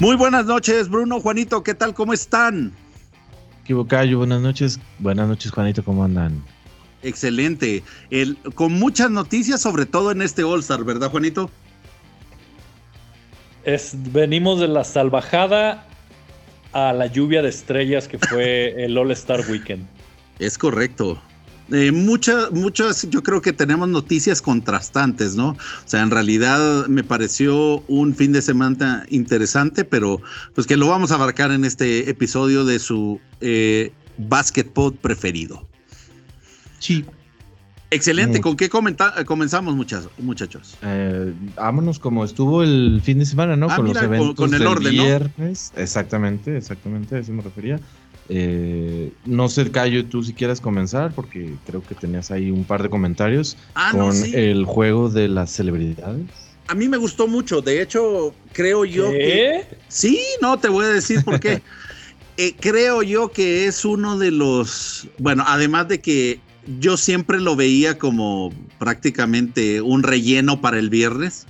Muy buenas noches, Bruno, Juanito, ¿qué tal? ¿Cómo están? Equivocayo, buenas noches. Buenas noches, Juanito, ¿cómo andan? Excelente. El, con muchas noticias, sobre todo en este All-Star, ¿verdad, Juanito? Es, venimos de la salvajada a la lluvia de estrellas que fue el All-Star Weekend. Es correcto. Eh, muchas, muchas, yo creo que tenemos noticias contrastantes, ¿no? O sea, en realidad me pareció un fin de semana interesante, pero pues que lo vamos a abarcar en este episodio de su eh, basketball preferido. Sí. Excelente, ¿con qué comenzamos muchachos? muchachos? Eh, vámonos como estuvo el fin de semana, ¿no? Ah, con los eventos con, el orden, viernes. Exactamente, exactamente, a eso me refería. Eh, no sé, Cayo, tú si quieres comenzar, porque creo que tenías ahí un par de comentarios ah, con el juego de las celebridades. A mí me gustó mucho, de hecho, creo yo que... Sí, no, te voy a decir por qué. Eh, creo yo que es uno de los, bueno, además de que yo siempre lo veía como prácticamente un relleno para el viernes.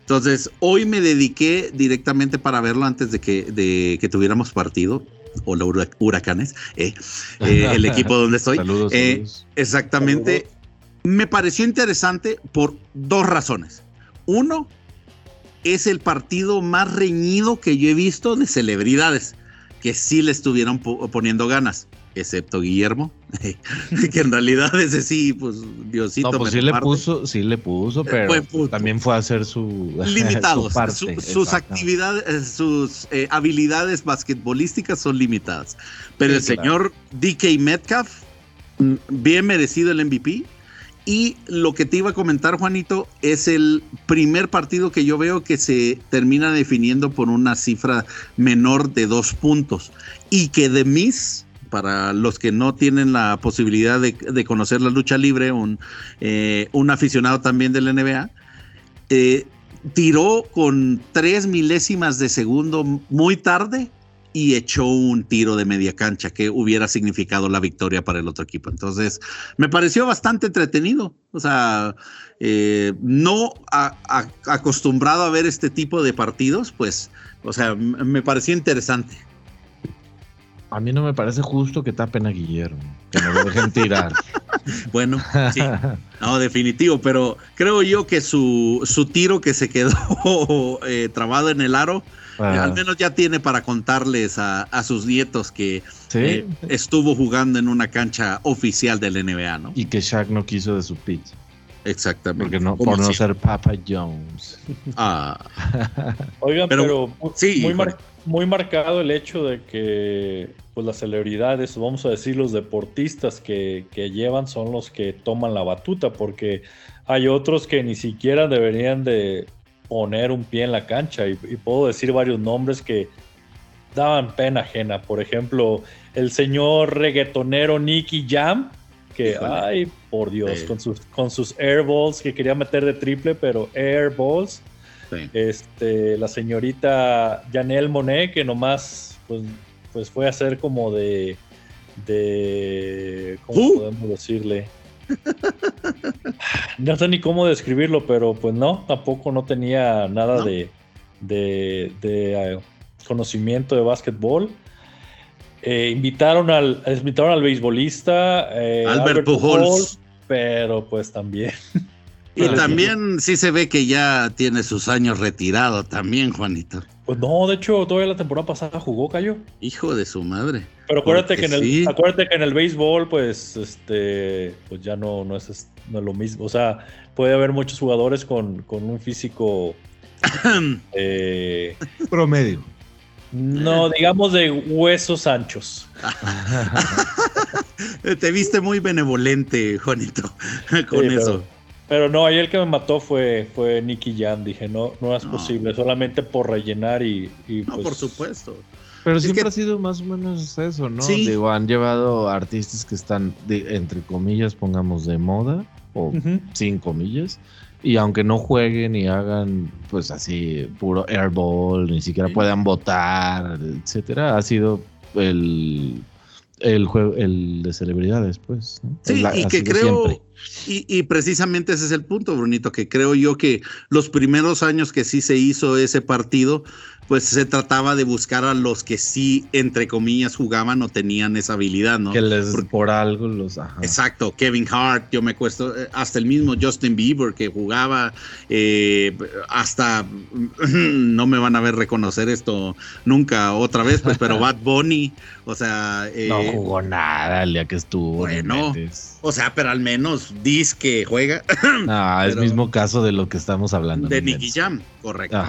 Entonces, hoy me dediqué directamente para verlo antes de que, de que tuviéramos partido o los huracanes, eh, eh, el equipo donde estoy. Eh, exactamente. Me pareció interesante por dos razones. Uno, es el partido más reñido que yo he visto de celebridades, que sí le estuvieron poniendo ganas excepto Guillermo, que en realidad ese sí, pues Diosito. No, pues sí le puso, sí le puso, pero también fue a hacer su limitados. sus actividades, eh, sus eh, habilidades basquetbolísticas son limitadas. Pero el señor DK Metcalf, mm, bien merecido el MVP. Y lo que te iba a comentar, Juanito, es el primer partido que yo veo que se termina definiendo por una cifra menor de dos puntos. Y que de mis para los que no tienen la posibilidad de, conocer la lucha libre, un, eh, aficionado también del NBA, eh, tiró con tres milésimas de segundo muy tarde y echó un tiro de media cancha que hubiera significado la victoria para el otro equipo. Entonces, me pareció bastante entretenido. O sea, eh, no acostumbrado a ver este tipo de partidos, pues, o sea, me pareció interesante. A mí no me parece justo que tapen a Guillermo, que no lo dejen tirar. bueno, sí, no, definitivo, pero creo yo que su, su tiro que se quedó eh, trabado en el aro, eh, al menos ya tiene para contarles a, sus nietos que eh, estuvo jugando en una cancha oficial del NBA, ¿no? Y que Shaq no quiso de su pizza. Exactamente. Porque no, por no ser Papa Jones. Ah. Oigan, pero, sí, muy, muy marcado el hecho de que pues las celebridades, vamos a decir los deportistas que, llevan son los que toman la batuta, porque hay otros que ni siquiera deberían de poner un pie en la cancha y, puedo decir varios nombres que daban pena ajena. Por ejemplo, el señor reggaetonero Nicky Jam, que, ay, por Dios, con, sus, con sus airballs que quería meter de triple, pero airballs. Este, la señorita Janelle Monet, que nomás pues, pues fue a ser como de. de ¿Cómo ¿Uh? podemos decirle? no sé ni cómo describirlo, pero pues no, tampoco no tenía nada de, de, eh, conocimiento de básquetbol. Eh, invitaron al invitaron al beisbolista eh, Albert, Pujols, pero pues también y también sí se ve que ya tiene sus años retirado también Juanito pues no, de hecho, todavía la temporada pasada jugó Cayo. Hijo de su madre. Pero acuérdate que en el, acuérdate que en el béisbol, pues, este, pues ya no, no es, lo mismo. O sea, puede haber muchos jugadores con, un físico eh, promedio. No, digamos de huesos anchos. Te viste muy benevolente, Juanito, con eso. Pero no, ahí el que me mató fue, fue Nicky Jam. Dije, no, no es posible, solamente por rellenar y. no, por pues, supuesto. Pero siempre ha sido más o menos eso, ¿no? Sí. Digo, han llevado artistas que están, entre comillas, pongamos, de moda, o sin comillas, y aunque no jueguen y hagan, pues así, puro airball, ni siquiera puedan votar, etcétera, ha sido el el juego, el de celebridades, pues. Sí, y que creo, y, precisamente ese es el punto, Brunito, que creo yo que los primeros años que sí se hizo ese partido, pues se trataba de buscar a los que sí, entre comillas, jugaban o tenían esa habilidad, ¿no? Que les por algo los. Exacto, Kevin Hart, yo me cuesto, eh, hasta el mismo Justin Bieber que jugaba, eh, hasta no me van a ver reconocer esto nunca otra vez, pues, pero Bad Bunny, o sea. Eh, no jugó nada el día que estuvo. Bueno, o sea, pero al menos dice que juega. Ah, es el mismo caso de lo que estamos hablando. De Nicky Jam, correcto.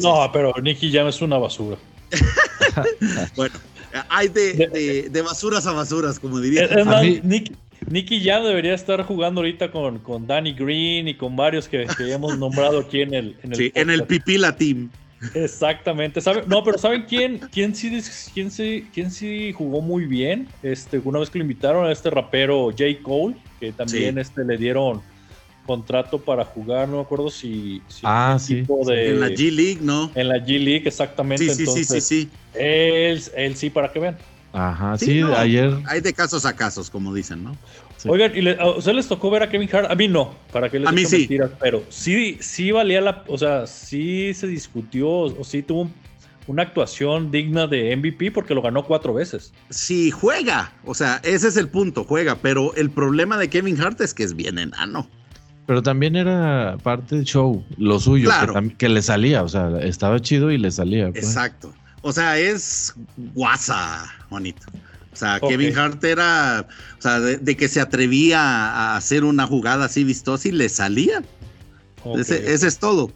no, pero Nicky Jam es una basura. bueno, hay de, de, basuras a basuras, como diría. Nicky, Jam debería estar jugando ahorita con, con Danny Green y con varios que, que hemos nombrado aquí en el. En el, sí, en el Pipila Team. Exactamente. No, pero ¿saben quién, quién, sí, quién, sí, quién sí jugó muy bien? Este, una vez que lo invitaron a este rapero J. Cole, que también este, le dieron contrato para jugar, no me acuerdo si, ah, sí. en la G League, ¿no? En la G League, exactamente. Sí, sí, sí, sí, Él, él sí, para que vean. Ajá, sí, ayer. Hay de casos a casos, como dicen, ¿no? Oigan, ¿y a ustedes les tocó ver a Kevin Hart? A mí no, para que les A mí sí. pero sí, sí valía la. O sea, sí se discutió, o sí tuvo una actuación digna de MVP porque lo ganó cuatro veces. Sí, juega. O sea, ese es el punto, juega. Pero el problema de Kevin Hart es que es bien enano. Pero también era parte del show, lo suyo, que, le salía, o sea, estaba chido y le salía. Pues. Exacto. O sea, es guasa, bonito. O sea, Kevin Hart era, o sea, de, que se atrevía a hacer una jugada así vistosa y le salía. ese, es todo.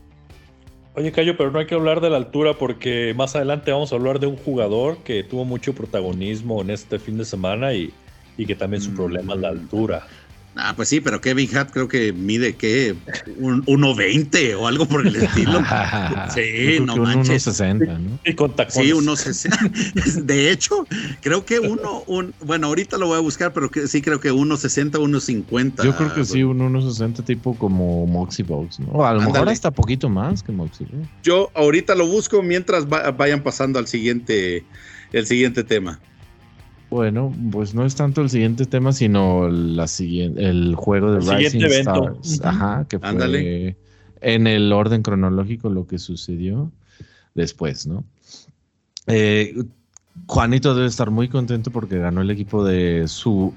Oye, Cayo, pero no hay que hablar de la altura porque más adelante vamos a hablar de un jugador que tuvo mucho protagonismo en este fin de semana y, y que también su mm. problema es la altura. Ah, pues sí, pero Kevin Hart creo que mide que un 1.20 o algo por el estilo. sí, no manches. 1.60, ¿no? Y con tacones. Sí, 1.60. De hecho, creo que uno, un, bueno, ahorita lo voy a buscar, pero que, sí creo que 1.60, 1.50. Yo creo que sí, un 1.60 tipo como Moxie Box, ¿no? O a lo mejor hasta poquito más que Moxie. Yo ahorita lo busco mientras vayan pasando al siguiente, el siguiente tema. Bueno, pues no es tanto el siguiente tema, sino la siguiente, el juego de Rising Stars. Ajá, que fue en el orden cronológico lo que sucedió después, ¿no? Eh, Juanito debe estar muy contento porque ganó el equipo de su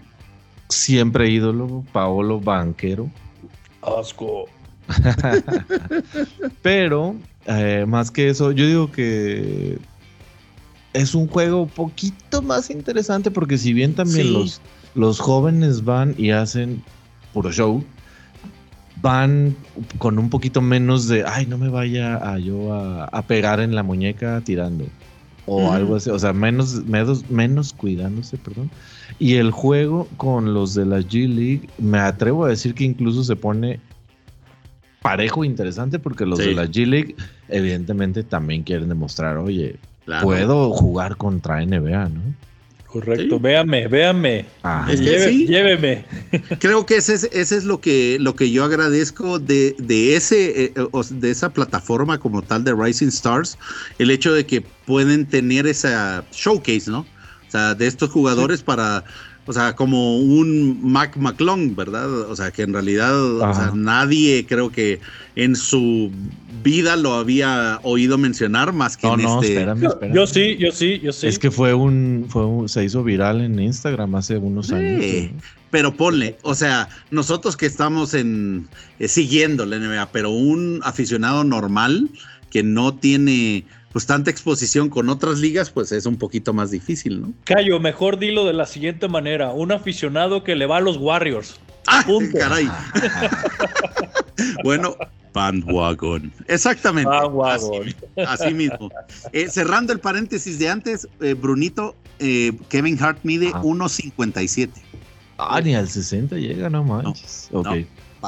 siempre ídolo, Paolo Banquero. Asco. Pero, eh, más que eso, yo digo que es un juego un poquito más interesante porque si bien también los, los jóvenes van y hacen puro show, van con un poquito menos de, ay, no me vaya a yo a, pegar en la muñeca tirando. O algo así, o sea, menos, menos, menos cuidándose, perdón. Y el juego con los de la G League, me atrevo a decir que incluso se pone parejo interesante porque los de la G League evidentemente también quieren demostrar, oye, puedo jugar contra NBA, ¿no? Correcto, véame, véame. Ah. Lléveme. Creo que ese es, ese es lo que lo que yo agradezco de, de ese eh, de esa plataforma como tal de Rising Stars, el hecho de que pueden tener esa showcase, ¿no? O sea, de estos jugadores para o sea, como un Mac McClung, ¿verdad? O sea, que en realidad nadie creo que en su vida lo había oído mencionar más que en no, este. Espérame, espérame. Yo sí, yo sí, yo sí. Es que fue un, fue se hizo viral en Instagram hace unos años. Pero ponle, o sea, nosotros que estamos en eh, siguiendo la NBA, pero un aficionado normal que no tiene pues tanta exposición con otras ligas, pues es un poquito más difícil, ¿no? Cayo, mejor dilo de la siguiente manera: un aficionado que le va a los Warriors. ¡Ah! Caray. bueno, bandwagon. Exactamente. Bandwagon. Así, mismo. Eh, cerrando el paréntesis de antes, eh, Brunito, eh, Kevin Hart mide 1.57. Ah, ni al 60 llega, no manches. No,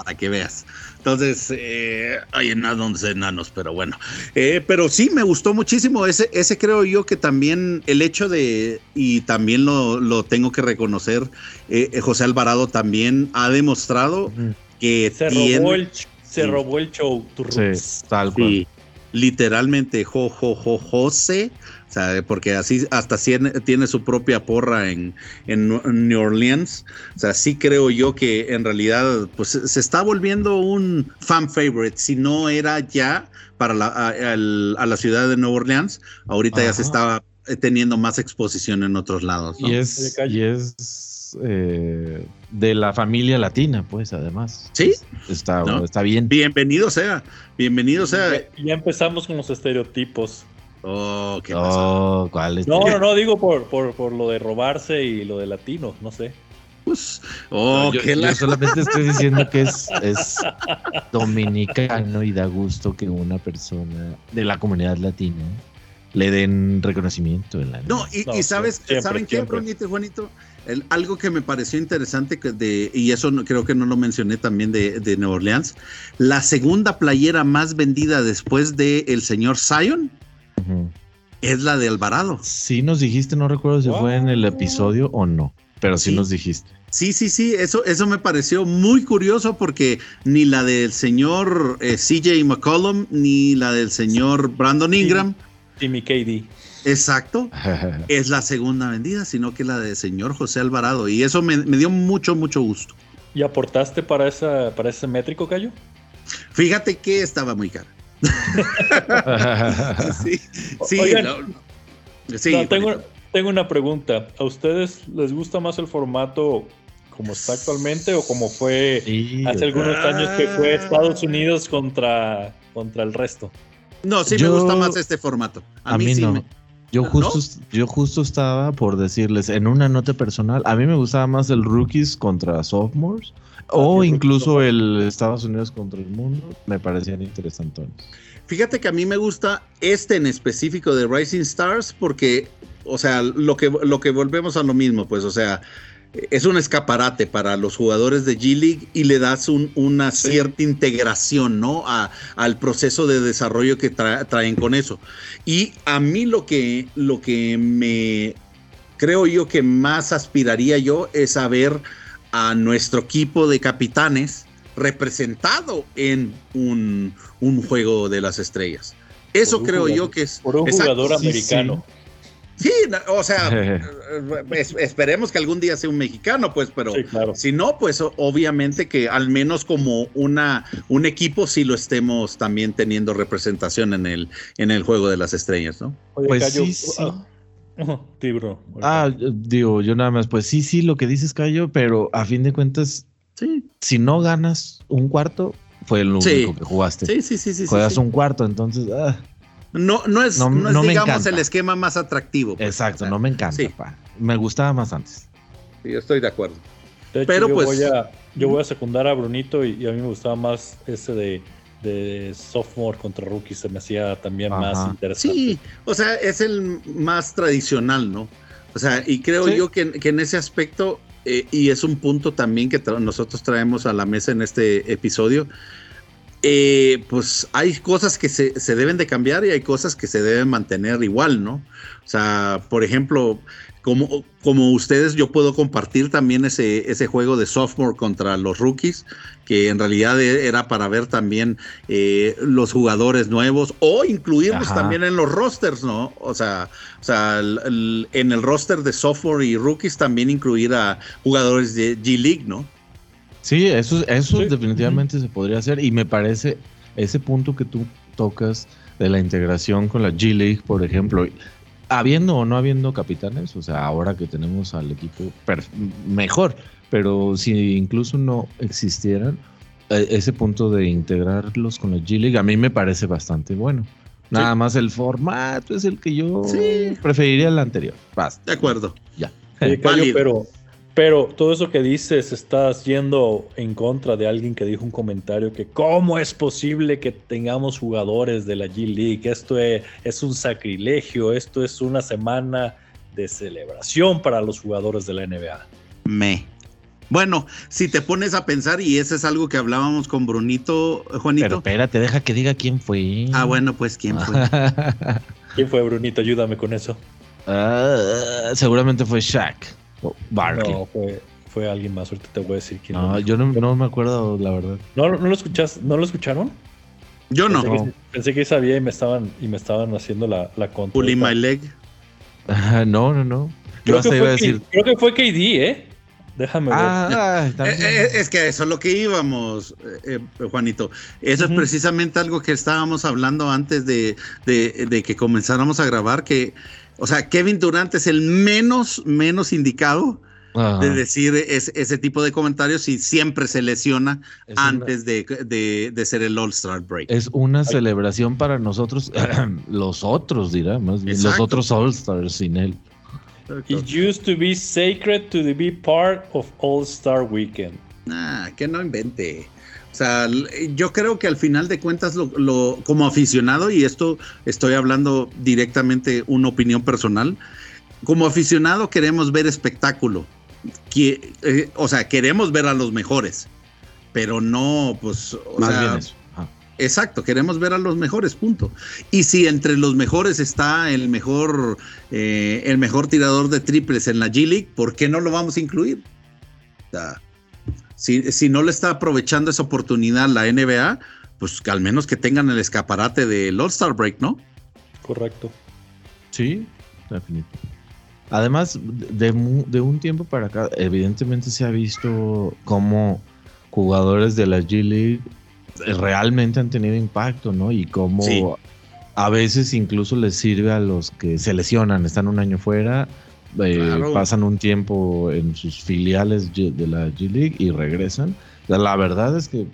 para que veas. Entonces, eh, hay enanos, enanos, pero bueno. Eh, pero sí, me gustó muchísimo. Ese, ese creo yo que también el hecho de, y también lo, tengo que reconocer, eh, José Alvarado también ha demostrado que se, robó el, se robó el show. Sí, tal cual. literalmente, jo, jo, jo, José o sea, porque así hasta tiene, su propia porra en, en, New Orleans. O sea, sí creo yo que en realidad pues, se está volviendo un fan favorite. Si no era ya, para la, a, la ciudad de Nueva Orleans, ahorita ya se estaba teniendo más exposición en otros lados. Y es, y es eh, de la familia latina, pues, además. Sí. Está, está bien. Bienvenido sea, bienvenido sea. Ya, empezamos con los estereotipos. Oh, ¿qué oh, No, no, no, digo por, por, por lo de robarse y lo de latino, no sé. Pues, oh, yo, solamente estoy diciendo que es, es dominicano y da gusto que una persona de la comunidad latina le den reconocimiento en la No, y, sabes, ¿saben qué, Brunito Juanito? algo que me pareció interesante de, y eso creo que no lo mencioné también de, de Nueva Orleans, la segunda playera más vendida después de el señor Zion es la de Alvarado. Sí nos dijiste, no recuerdo si fue en el episodio o no, pero sí nos dijiste. Sí, sí, sí, eso, eso me pareció muy curioso porque ni la del señor eh, CJ McCollum ni la del señor Brandon Ingram. Jimmy KD. Exacto, es la segunda vendida, sino que la del señor José Alvarado. Y eso me, dio mucho, mucho gusto. ¿Y aportaste para, esa, para ese métrico, Cayo? Fíjate que estaba muy cara. Sí, sí, sí tengo, tengo una pregunta. ¿A ustedes les gusta más el formato como está actualmente o como fue hace algunos años que fue Estados Unidos contra, contra el resto? No, sí me gusta más este formato. A, mí, no. Yo justo, yo justo estaba por decirles en una nota personal, a mí me gustaba más el rookies contra sophomores o incluso el Estados Unidos contra el mundo, me parecían interesantes. Fíjate que a mí me gusta este en específico de Rising Stars porque o sea, lo que, lo que volvemos a lo mismo, pues, o sea, es un escaparate para los jugadores de G League y le das una cierta integración, ¿no? al proceso de desarrollo que traen con eso. Y a mí lo que, lo que me creo yo que más aspiraría yo es a ver a nuestro equipo de capitanes representado en un, juego de las estrellas. Eso creo yo que es... Por un jugador americano. Sí, o sea, esperemos que algún día sea un mexicano, pues, pero si no, pues obviamente que al menos como una un equipo sí lo estemos también teniendo representación en el en el juego de las estrellas, ¿no? pues sí, ah, ah, digo, yo nada más, pues sí, sí, lo que dices, Cayo, pero a fin de cuentas, sí. si no ganas un cuarto, fue lo único que jugaste. Sí, sí, sí, sí. Juegas un cuarto, entonces. Ah. No, no es, no, digamos, el esquema más atractivo. Pues, Exacto, no me encanta. Me gustaba más antes. Sí, yo estoy de acuerdo. Pero yo pues. Voy a, yo voy a secundar a Brunito y, a mí me gustaba más ese de, de sophomore contra rookie. Se me hacía también más interesante. Sí, o sea, es el más tradicional, ¿no? O sea, y creo yo que, en ese aspecto, eh, y es un punto también que nosotros traemos a la mesa en este episodio, eh, pues hay cosas que se, deben de cambiar y hay cosas que se deben mantener igual, ¿no? O sea, por ejemplo, como, como ustedes, yo puedo compartir también ese, ese juego de sophomore contra los rookies, que en realidad e, era para ver también eh, los jugadores nuevos o incluirlos también en los rosters, ¿no? O sea, o sea en el roster de sophomore y rookies también incluir a jugadores de G League, ¿no? Sí, eso, eso definitivamente se podría hacer y me parece ese punto que tú tocas de la integración con la G League, por ejemplo, habiendo o no habiendo capitanes, o sea, ahora que tenemos al equipo mejor, pero si incluso no existieran, e, ese punto de integrarlos con la G League a mí me parece bastante bueno. Nada más el formato es el que yo preferiría el anterior. Basta. De acuerdo. Ya. pero pero todo eso que dices, estás yendo en contra de alguien que dijo un comentario que cómo es posible que tengamos jugadores de la G League, esto es, es un sacrilegio, esto es una semana de celebración para los jugadores de la NBA. Me. Bueno, si te pones a pensar, y eso es algo que hablábamos con Brunito, Juanito. Pero espérate, deja que diga quién fue. Ah, bueno, pues quién fue. ¿Quién fue Brunito? Ayúdame con eso. Ah, seguramente fue Shaq. No, fue, fue alguien más. Ahorita te voy a decir quién. No, yo no, me acuerdo, la verdad. ¿No, no, lo, escuchas, ¿no lo escucharon? Yo no. Pensé que, sabía y me estaban, y me estaban haciendo la, la contra. Pulling my leg. no, no, no. Creo que, fue, decir... creo que fue KD, ¿eh? Déjame ver. Ah, eh, eh, es que eso es lo que íbamos, eh, Juanito. Eso es precisamente algo que estábamos hablando antes de, que comenzáramos a grabar, que, o sea, Kevin Durant es el menos, menos indicado de decir ese tipo de comentarios y siempre se lesiona antes de, ser el All-Star Break. Es una celebración para nosotros, los otros, dirá, más bien, los otros All-Stars sin él. It used to be sacred to be part of All-Star Weekend. Ah, que no invente. O sea, yo creo que al final de cuentas, lo, como aficionado, y esto estoy hablando directamente una opinión personal, como aficionado queremos ver espectáculo. Eh, o sea, queremos ver a los mejores, pero no, pues, o Más Exacto, queremos ver a los mejores, punto. Y si entre los mejores está el mejor, eh, el mejor tirador de triples en la G League, ¿por qué no lo vamos a incluir? Si, no le está aprovechando esa oportunidad la NBA, pues que al menos que tengan el escaparate del All-Star Break, ¿no? Correcto. Sí, definitivamente. Además, de, de un tiempo para acá, evidentemente se ha visto cómo jugadores de la G League realmente han tenido impacto, ¿no? Y cómo a veces incluso les sirve a los que se lesionan, están un año fuera, eh, pasan un tiempo en sus filiales de la G League y regresan. La verdad es que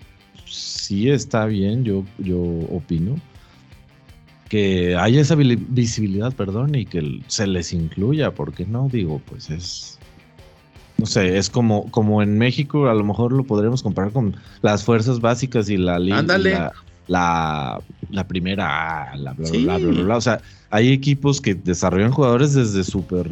sí está bien, yo, yo opino que haya esa visibilidad, perdón, y que se les incluya, porque no digo, pues es no sé, es como, como en México, a lo mejor lo podremos comparar con las fuerzas básicas y la liga. La, la, primera, la bla, bla, bla, bla, O sea, hay equipos que desarrollan jugadores desde súper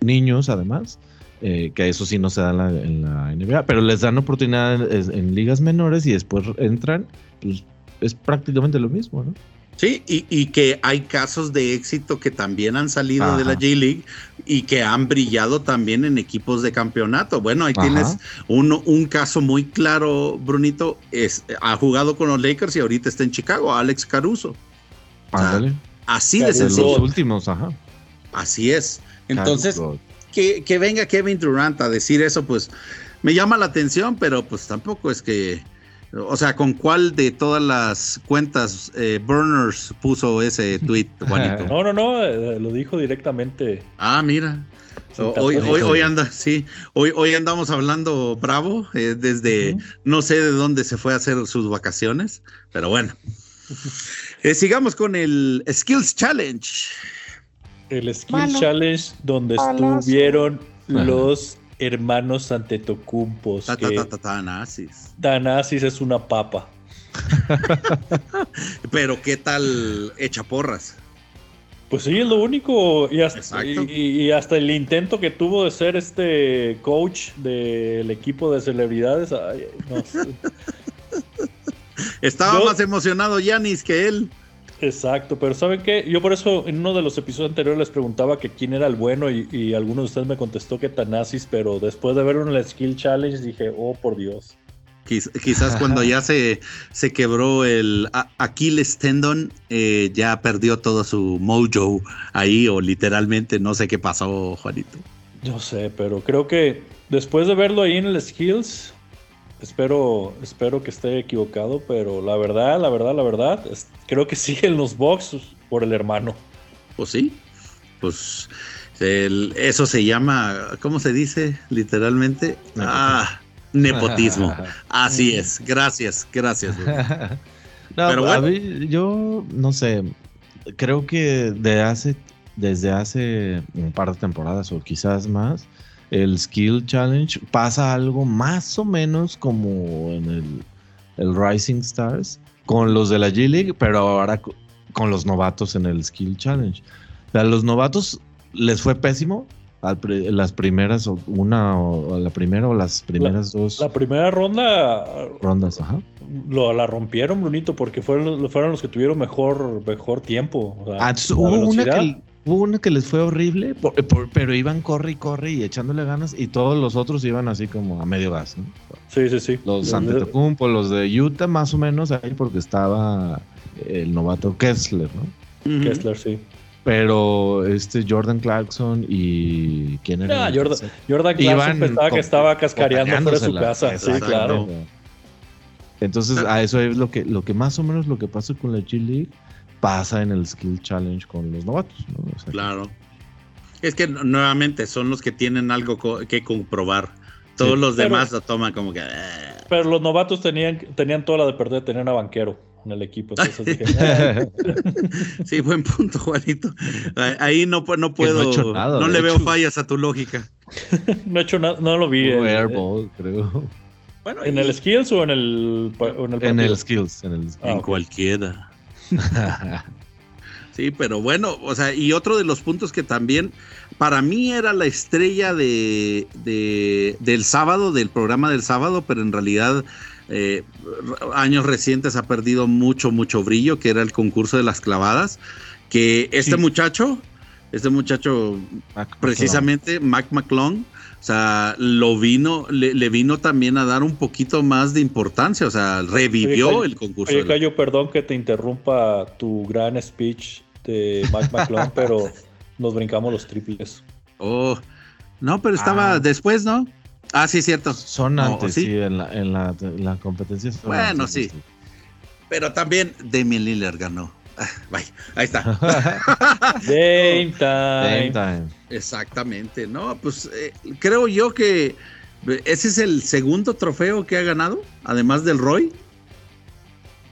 niños, además, eh, que eso sí no se da en la, NBA, pero les dan oportunidad en, ligas menores y después entran, pues es prácticamente lo mismo, ¿no? Sí, y, que hay casos de éxito que también han salido de la J-League y que han brillado también en equipos de campeonato. Bueno, ahí tienes uno, un caso muy claro, Brunito, es, ha jugado con los Lakers y ahorita está en Chicago, Alex Caruso. así de sencillo. Los últimos, ajá. Así es. Entonces, que, que venga Kevin Durant a decir eso, pues me llama la atención, pero pues tampoco es que o sea, ¿con cuál de todas las cuentas eh, Burners puso ese tweet, Juanito? No, no, no, eh, lo dijo directamente. Ah, mira. Hoy, hoy, hoy, anda, sí, hoy, hoy andamos hablando bravo, eh, desde no sé de dónde se fue a hacer sus vacaciones, pero bueno. sigamos con el Skills Challenge. El Skills Challenge donde estuvieron los hermanos Antetocumpos. Ta, Tanasis. Tanasis es una papa. Pero ¿qué tal echa porras? Pues sí, es lo único. Y hasta, y, hasta, el intento que tuvo de ser este coach del equipo de celebridades. Estaba más emocionado Yanis que él. Exacto, pero ¿saben qué? Yo por eso en uno de los episodios anteriores les preguntaba que quién era el bueno y, y alguno de ustedes me contestó que Tanasis, pero después de ver un Skill Challenge dije, oh por Dios. quizás cuando ya se, se quebró el Aquiles tendon, eh, ya perdió todo su mojo ahí, o literalmente no sé qué pasó, Juanito. Yo sé, pero creo que después de verlo ahí en el Skills, Espero, espero que esté equivocado, pero la verdad, la verdad, la verdad, creo que siguen los box por el hermano. Pues sí, pues eso se llama, ¿cómo se dice literalmente? Nepotismo. Ah, nepotismo. Así es, gracias, gracias. pero yo no sé, creo que de hace, desde hace un par de temporadas o quizás más, el Skill Challenge pasa algo más o menos como en el, Rising Stars con los de la G League, pero ahora con los novatos en el Skill Challenge. A los novatos les fue pésimo las primeras, una o la primera o las primeras dos. La primera ronda. Rondas, ajá. Lo, la rompieron, Brunito, porque fueron, fueron los que tuvieron mejor, mejor tiempo. ah, hubo una que Hubo uno que les fue horrible, pero iban corre y corre y echándole ganas y todos los otros iban así como a medio gas, ¿no? Sí, sí, sí. Los Antetokounmpo, los de Utah más o menos ahí porque estaba el novato Kessler, ¿no? Kessler, sí. Pero este Jordan Clarkson y quién era? Ah, Jordan, Jordan Clarkson pensaba que estaba cascareando fuera de su casa. Sí, claro. Entonces, a eso es lo que, lo que más o menos lo que pasa con la G League pasa en el Skill Challenge con los novatos. claro. Es que nuevamente son los que tienen algo que comprobar. Todos los demás lo toman como que. Eh". Pero los novatos tenían, tenían toda la de perder, tenían a banquero en el equipo. Eh". sí, buen punto, Juanito. Ahí no, no puedo. No, le veo fallas a tu lógica. no he hecho nada, no lo vi. En, airball, creo. Bueno, ¿En el skills o en el, en el, skills? En, el, en cualquiera. sí, pero bueno, o sea, y otro de los puntos que también para mí era la estrella de, del sábado, del programa del sábado, pero en realidad eh, años recientes ha perdido mucho, mucho brillo, que era el concurso de las clavadas, que este muchacho, este muchacho, precisamente, Mac McClung, o sea, lo vino, le, vino también a dar un poquito más de importancia, o sea, revivió el concurso. Oye, Cayo, perdón que te interrumpa tu gran speech de Mac McClung, pero nos brincamos los triples. Oh, no, pero estaba ah. después, ¿no? Ah, sí, cierto. Son antes, sí, en, la, en, la, competencia. Bueno, sí. Pero también Damian Lillard ganó. Ah, ahí está. Game time. time. Exactamente, ¿no? Pues eh, creo yo que ese es el segundo trofeo que ha ganado, además del Roy.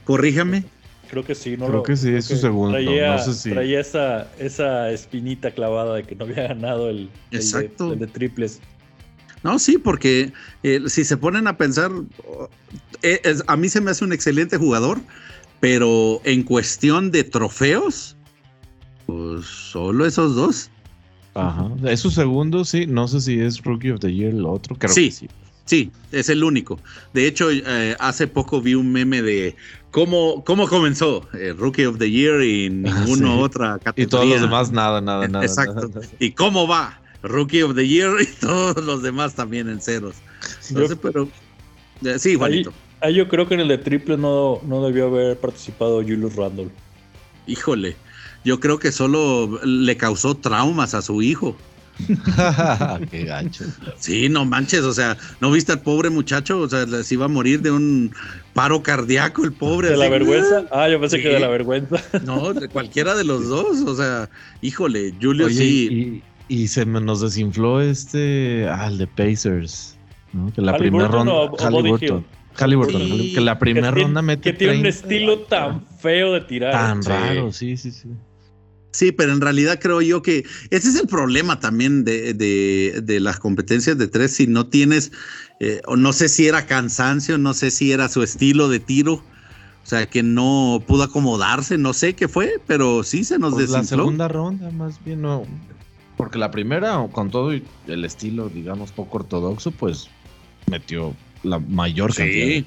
Corríjame. Creo que sí, no Creo que sí, es su segundo. Traía, no sé si... traía esa, esa espinita clavada de que no había ganado el, Exacto. El, de, triples. No, sí, porque eh, si se ponen a pensar, eh, a mí se me hace un excelente jugador, pero en cuestión de trofeos, pues solo esos dos. Ajá. Es su segundo, sí. No sé si es Rookie of the Year el otro. Creo sí, que sí. Sí, es el único. De hecho, eh, hace poco vi un meme de cómo, cómo comenzó eh, Rookie of the Year y ninguna otra categoría. Y todos los demás, nada, nada, nada. Exacto. ¿Y cómo va? Rookie of the Year y todos los demás también en ceros. Entonces, pero. Eh, sí, Juanito. Ahí, yo creo que en el de triple no, no debió haber participado Julius Randle. Híjole, yo creo que solo le causó traumas a su hijo. Qué gancho. Sí, no manches, o sea, ¿no viste al pobre muchacho? O sea, se iba a morir de un paro cardíaco el pobre. ¿De la vergüenza? Ah, yo pensé que de la vergüenza. No, de cualquiera de los dos, o sea, híjole, Julio sí. Y, se nos desinfló este, ah, el de Pacers, ¿no? Que la primera ronda... Halliburton. Halliburton, que la primera ronda mete Que tiene un estilo tan feo de tirar. Tan raro, sí, sí, sí. Sí, pero en realidad creo yo que ese es el problema también de, las competencias de tres. Si no tienes, eh, o no sé si era cansancio, no sé si era su estilo de tiro. O sea, que no pudo acomodarse, no sé qué fue, pero sí se nos pues La segunda ronda, más bien, no. Porque la primera, con todo el estilo, digamos, poco ortodoxo, pues metió la mayor cantidad.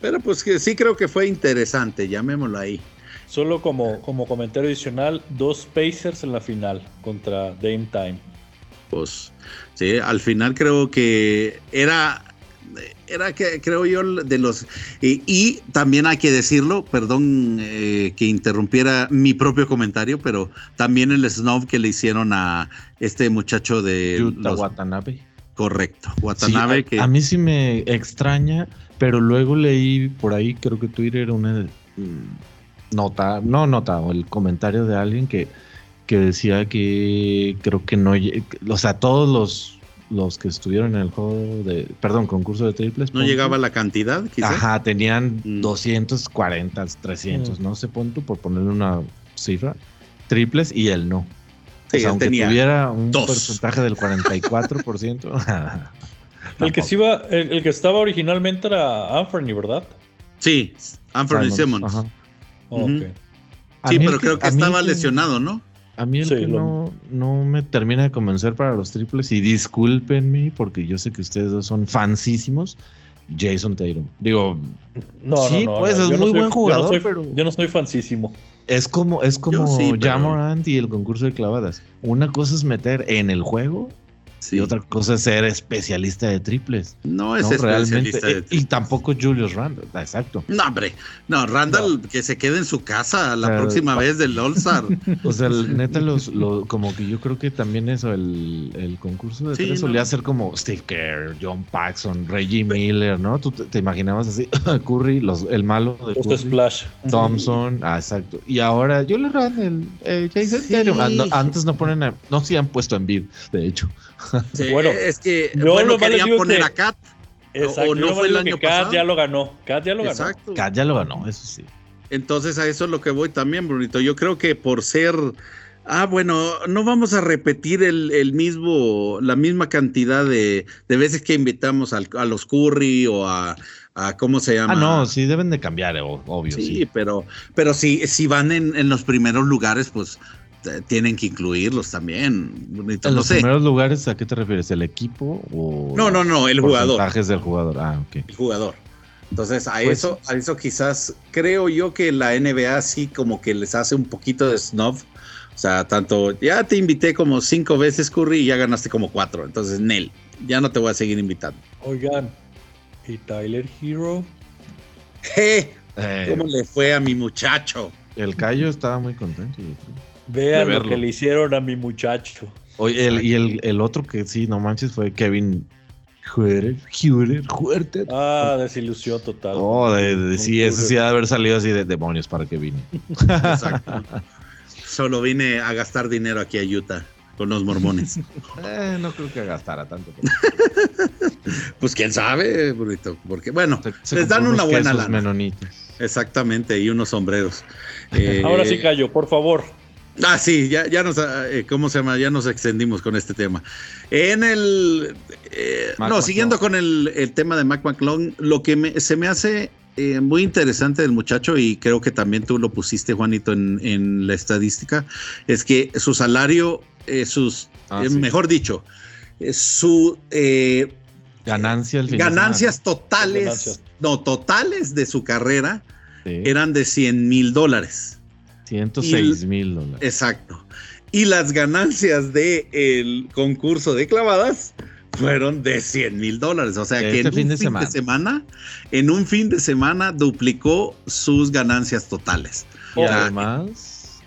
Pero pues que sí creo que fue interesante, llamémoslo ahí. Solo como, como comentario adicional, dos Pacers en la final contra Dame Time. Pues sí, al final creo que era era que creo yo de los y, también hay que decirlo perdón eh, que interrumpiera mi propio comentario pero también el snob que le hicieron a este muchacho de Yuta Watanabe correcto Watanabe que a mí sí me extraña pero luego leí por ahí creo que Twitter una nota, no nota, o el comentario de alguien que, que decía que creo que no, o sea, todos los, los que estuvieron en el juego de, perdón, concurso de triples. ¿No llegaba la cantidad? Ajá, tenían 240, mm. 300, mm. no sé, pon por ponerle una cifra, triples y él no. Sí, aunque tuviera un porcentaje del 44%. el que iba, el, que estaba originalmente era Anthony, ¿verdad? Sí, Anthony Simmons. Sí, pero creo que estaba lesionado, ¿no? A mí el que no, no, me termina de convencer para los triples, y discúlpenme, porque yo sé que ustedes dos son fansísimos, Jason Tatum. Digo, no, sí, no, pues es muy buen jugador, yo no, soy, pero... yo no estoy fansísimo. Es como, es como Jamorant y el concurso de clavadas. Una cosa es meter en el juego Y otra cosa es ser especialista de triples. No es especialista de Y tampoco Julius Randall, exacto. No, hombre. No, Randall que se quede en su casa la próxima vez del All-Star. O sea, neta, los, como que yo creo que también eso, el, el concurso de tres solía ser como Steve Kerr, John Paxson, Reggie Miller, ¿no? Tú te, imaginabas así, Curry, los, el malo de Curry, Splash. Thompson, ah, exacto. Y ahora Julius Randall, eh, Jason sí. Antes no ponen, a, no se han puesto en vid, de hecho. bueno, es que no bueno, querían poner a Kat. Exacto, o no fue el año Kat ya lo ganó. Kat ya lo Exacto. ganó. Kat ya lo ganó, eso sí. Entonces a eso es lo que voy también, Brunito. Yo creo que por ser Ah, bueno, no vamos a repetir el, mismo, la misma cantidad de, veces que invitamos a los Curry o a, ¿cómo se llama? Ah, no, sí deben de cambiar, obvio. Sí, sí. pero, pero si, si van en, en, los primeros lugares, pues tienen que incluirlos también. ¿En los primeros lugares a qué te refieres? ¿El equipo o No, no, no, el jugador. Porcentajes del jugador. Ah, ok. El jugador. Entonces, a pues eso, a eso quizás creo yo que la NBA sí como que les hace un poquito de snob. O sea, tanto ya te invité como cinco veces, Curry, y ya ganaste como cuatro. Entonces, Nel, ya no te voy a seguir invitando. Oigan, ¿y Tyler Hero? ¿Eh? ¿Cómo le fue a mi muchacho? El Cayo estaba muy contento. Vean lo que le hicieron a mi muchacho. Oye, y el, otro que sí, no manches, fue Kevin Huerter. Huerter. Ah, desilusión total. Oh, de, sí, ese sí ha de haber salido así de demonios para que vine. Exacto. Solo vine a gastar dinero aquí a Utah con los mormones. Eh, no creo que gastara tanto. pues quién sabe, burrito. Porque, bueno, les dan una buena lana. Menonitas. Exactamente, y unos sombreros. Ahora sí, eh, Cayo, por favor. Ah, sí, ya, ya nos, eh, ¿cómo se llama? Ya nos extendimos con este tema. En el, eh, no, siguiendo con el, tema de Mac McClung, lo que se me hace eh, muy interesante del muchacho, y creo que también tú lo pusiste, Juanito, en, la estadística, es que su salario, sus, ah, mejor dicho, su ganancias, ganancias totales, no, totales de su carrera eran de 100 mil dólares. 106 mil dólares. Exacto. Y las ganancias del el concurso de clavadas fueron de 100 mil dólares. O sea que en este un fin, de, semana. en un fin de semana duplicó sus ganancias totales. Y además,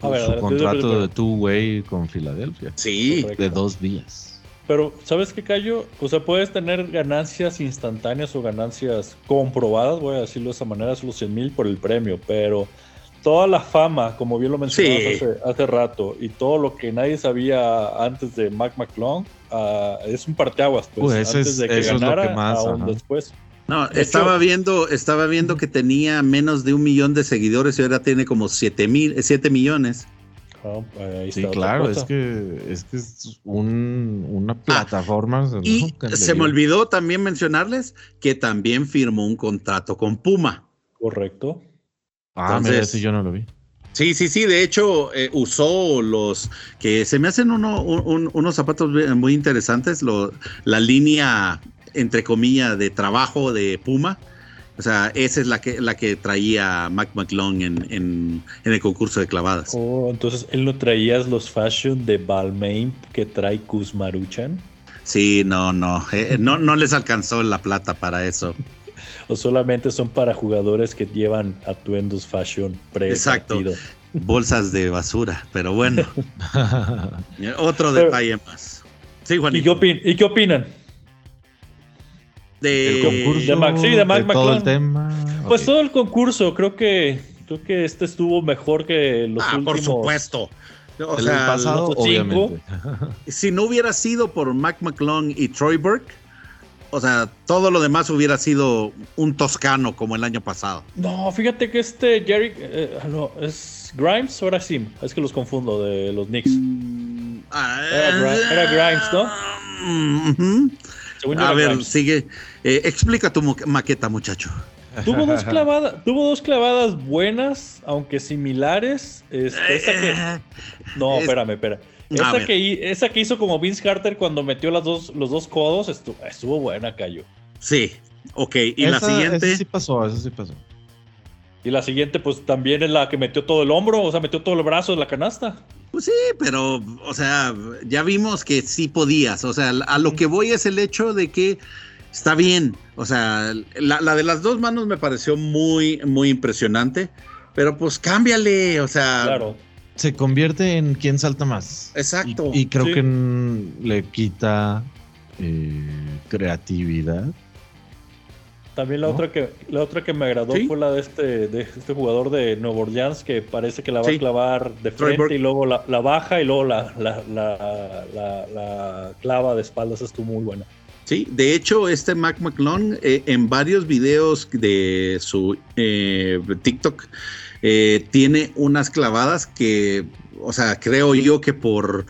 su contrato de two-way con Filadelfia. Sí. De dos días. Pero, ¿sabes qué, Cayo? O sea, puedes tener ganancias instantáneas o ganancias comprobadas, voy a decirlo de esa manera, son los 100 mil por el premio, pero toda la fama, como bien lo mencionamos hace, rato, y todo lo que nadie sabía antes de Mac McClung, uh, es un parteaguas, pues, antes de que ganara, aún después. No, estaba viendo, estaba viendo que tenía menos de un millón de seguidores y ahora tiene como siete mil, siete millones. Ah, sí, claro, es que, es que es un, una ah, plataforma. y se me olvidó también mencionarles que también firmó un contrato con Puma. Correcto. Ah, Entonces, mira, yo no lo vi. Sí, sí, sí. De hecho, eh, usó los que se me hacen unos zapatos muy interesantes. la línea, entre comillas, de trabajo de Puma. O sea, esa es la que, la que traía Mac McClung en, en, el concurso de clavadas. Oh, entonces él no traía los fashion de Balmain que trae Kuzmaruchan. Sí, no, no, eh, no, no les alcanzó la plata para eso o solamente son para jugadores que llevan atuendos fashion pre Exacto. Bolsas de basura, pero bueno. Otro detalle más. Sí, ¿Y, qué opinan? De, concurso, de Max, sí, de Mac todo el tema. Pues todo el concurso, creo que creo que este estuvo mejor que los ah, Por supuesto. O el pasado, obviamente. Si no hubiera sido por Mac McClung y Troy Burke, o sea, todo lo demás hubiera sido un toscano como el año pasado. No, fíjate que este Jerry, eh, no, es Grimes o era Sim, es que los confundo de los Knicks. Mm, era, Grimes, ¿no? A ver, sigue. Eh, explica tu maqueta, muchacho. Tuvo dos clavadas, tuvo dos clavadas buenas, aunque similares. Este, no, espérame, espera. Esa que, esa que, hizo como Vince Carter cuando metió las dos, los dos codos estuvo, buena, Cayo. Sí, ok. Y la siguiente. Eso sí pasó, eso sí pasó. Y la siguiente, pues también es la que metió todo el hombro, o sea, metió todo el brazo en la canasta. Pues sí, pero, o sea, ya vimos que sí podías. O sea, a lo que voy es el hecho de que está bien. O sea, la, de las dos manos me pareció muy, muy impresionante. Pero pues cámbiale, o sea. Claro. Se convierte en quien salta más. Exacto. Y, creo que le quita eh, creatividad. También la otra que la otra que me agradó fue la de este de este jugador de Nueva Orleans que parece que la va a clavar de frente y luego la, baja y luego la, la, clava de espaldas. Estuvo muy buena. Sí, de hecho, este Mac McClung eh, en varios videos de su eh, TikTok eh, tiene unas clavadas que, o sea, creo yo que por,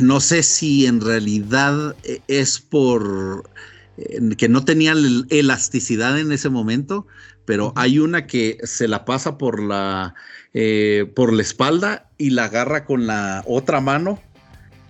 no sé si en realidad es por que no tenía elasticidad en ese momento, pero hay una que se la pasa por la, por la espalda y la agarra con la otra mano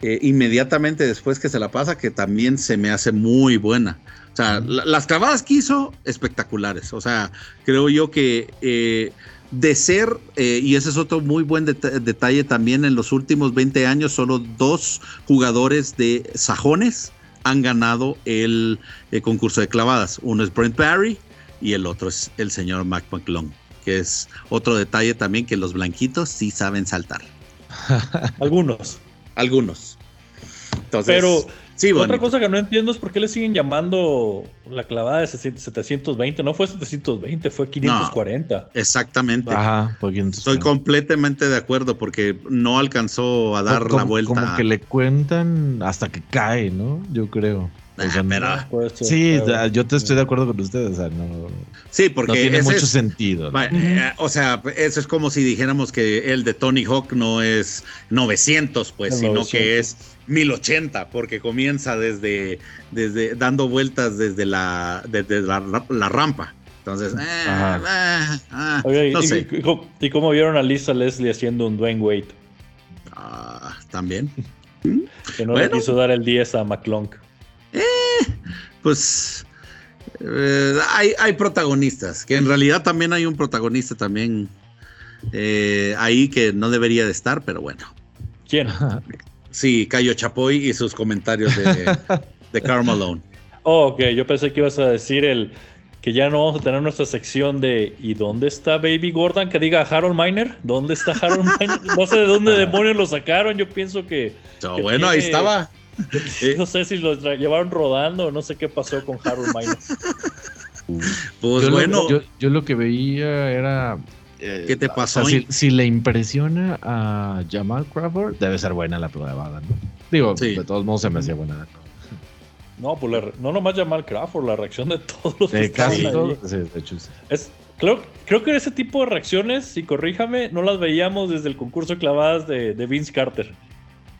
eh, inmediatamente después que se la pasa, que también se me hace muy buena. O sea, las clavadas que hizo, espectaculares. O sea, creo yo que eh, de ser, eh, y ese es otro muy buen detalle también, en los últimos 20 años, solo dos jugadores de sajones han ganado el, concurso de clavadas. Uno es Brent Barry y el otro es el señor Mac McClung, que es otro detalle también que los blanquitos sí saben saltar. Algunos. Algunos. Pero otra cosa que no entiendo es por qué le siguen llamando la clavada de 720. No fue 720, fue 540. exactamente. Estoy completamente de acuerdo porque no alcanzó a dar la vuelta. Como que le cuentan hasta que cae, ¿no? Yo creo. Ah, sí, yo te estoy de acuerdo con ustedes. sí, porque tiene mucho sentido. Eh, o sea, eso es como si dijéramos que el de Tony Hawk no es 900, pues, sino que es 1080, porque comienza desde, desde dando vueltas desde la, desde la, rampa. Entonces, eh, eh, ah, y, cómo vieron a Lisa Leslie haciendo un Dwayne Wade? Ah, también. Que no le quiso dar el 10 a McClunk. Eh, pues eh, hay, hay, protagonistas, que en realidad también hay un protagonista también eh, ahí que no debería de estar, pero bueno. ¿Quién? Sí, Cayo Chapoy y sus comentarios de, de Karl Malone. Oh, ok, yo pensé que ibas a decir el que ya no vamos a tener nuestra sección de ¿y dónde está Baby Gordon? Que diga Harold Miner, ¿dónde está Harold Miner? No sé de dónde demonios lo sacaron, yo pienso que... bueno, ahí estaba. No sé si lo llevaron rodando o no sé qué pasó con Harold Miner. Pues bueno. yo, lo que veía era. Eh, ¿Qué te pasó? si, le impresiona a Jamal Crawford, debe ser buena la prueba, ¿no? Digo, de todos modos se me hacía buena. No, pues no nomás Jamal Crawford, la reacción de todos los de casi todos. Es, creo, creo que ese tipo de reacciones, y corríjame, no las veíamos desde el concurso de clavadas de, de Vince Carter.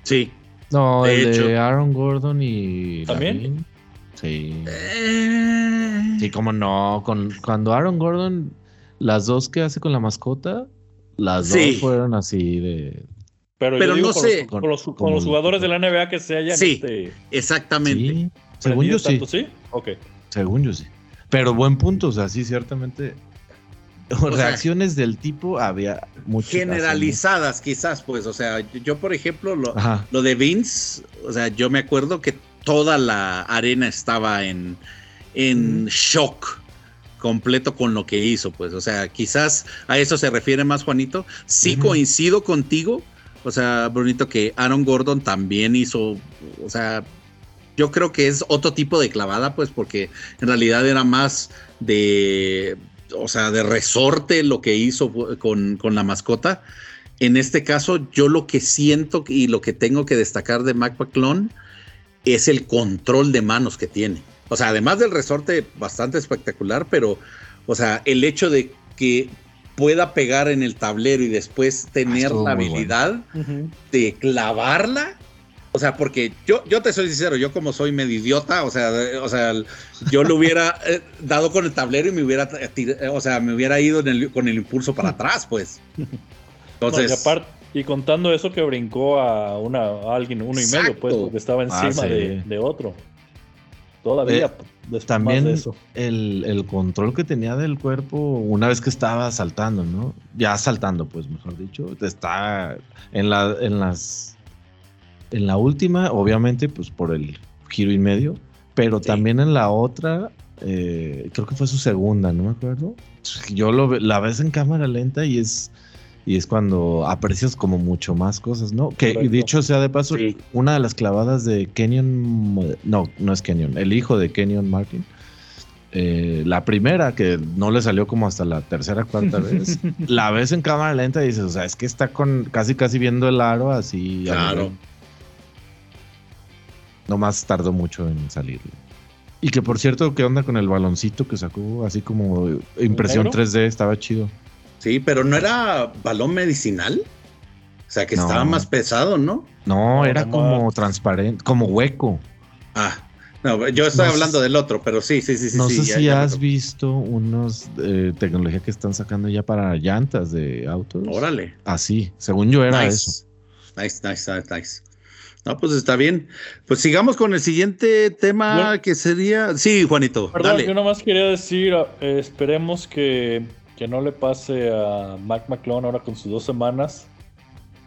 Sí, no, de el de Aaron Gordon y. ¿También? Sí. Eh. Sí, como no. Con, cuando Aaron Gordon, las dos que hace con la mascota, las dos fueron así de. Pero, Pero no sé. con, los, jugadores de la NBA que se hayan. Sí, este, exactamente. Según yo sí. ¿sí? Ok. Según yo sí. Pero buen punto, o sea, sí, ciertamente reacciones del tipo había muchas. Generalizadas, quizás, pues. O sea, yo, por ejemplo, lo, lo, de Vince, o sea, yo me acuerdo que toda la arena estaba en, en shock completo con lo que hizo, pues. O sea, quizás a eso se refiere más Juanito. Sí coincido contigo. O sea, Brunito, que Aaron Gordon también hizo, o sea, yo creo que es otro tipo de clavada, pues, porque en realidad era más de o sea, de resorte lo que hizo con, la mascota. En este caso, yo lo que siento y lo que tengo que destacar de Mac McClone es el control de manos que tiene. O sea, además del resorte bastante espectacular, pero, o sea, el hecho de que pueda pegar en el tablero y después tener la habilidad de clavarla, o sea, porque yo, yo te soy sincero, yo como soy medio idiota, o sea, o sea, yo lo hubiera eh, dado con el tablero y me hubiera, o sea, me hubiera ido con el impulso para atrás, pues. Entonces. y, contando eso que brincó a, una, alguien, uno y medio, pues, porque estaba ah, encima de, otro. Todavía. también El, control que tenía del cuerpo una vez que estaba saltando, ¿no? Ya saltando, pues mejor dicho, está en la en las en la última, obviamente, pues por el giro y medio, pero también en la otra, eh, creo que fue su segunda, no me acuerdo. Yo lo, la ves en cámara lenta y es y es cuando aprecias como mucho más cosas, ¿no? Que dicho sea de paso, una de las clavadas de Kenyon, no, no es Kenyon, el hijo de Kenyon Martin, eh, la primera que no le salió como hasta la tercera cuarta vez, la ves en cámara lenta y dices, o sea, es que está con casi casi viendo el aro así. Claro. Nomás tardó mucho en salir. Y que por cierto, ¿qué onda con el baloncito que sacó? Así como impresión 3D, estaba chido. Sí, pero no era balón medicinal. O sea, que estaba más pesado, ¿no? No, era como transparente, como hueco. Ah, no, yo estoy hablando del otro, pero sí, sí, sí, sí. No sé si has visto unos eh, tecnología que están sacando ya para llantas de autos. Órale. Así, según yo era eso. Nice, nice, nice, nice. No, pues está bien. Pues sigamos con el siguiente tema que sería. Sí, Juanito. Perdón, yo nomás quería decir, eh, esperemos que que no le pase a Mac McClone ahora con sus dos semanas.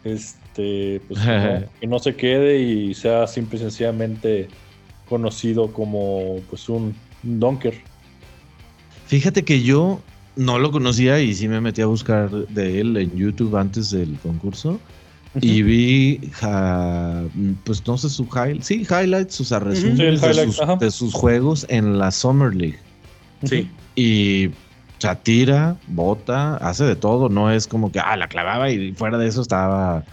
Este, pues que no, se quede y sea simple y sencillamente conocido como pues un, donker. Fíjate que yo no lo conocía y sí me metí a buscar de él en YouTube antes del concurso. Y vi, pues no sé, su highlight, sí, highlights, sus resúmenes de, sus, juegos en la Summer League. Sí. Y o sea, tira, bota, hace de todo. No es como que, ah, la clavaba y fuera de eso estaba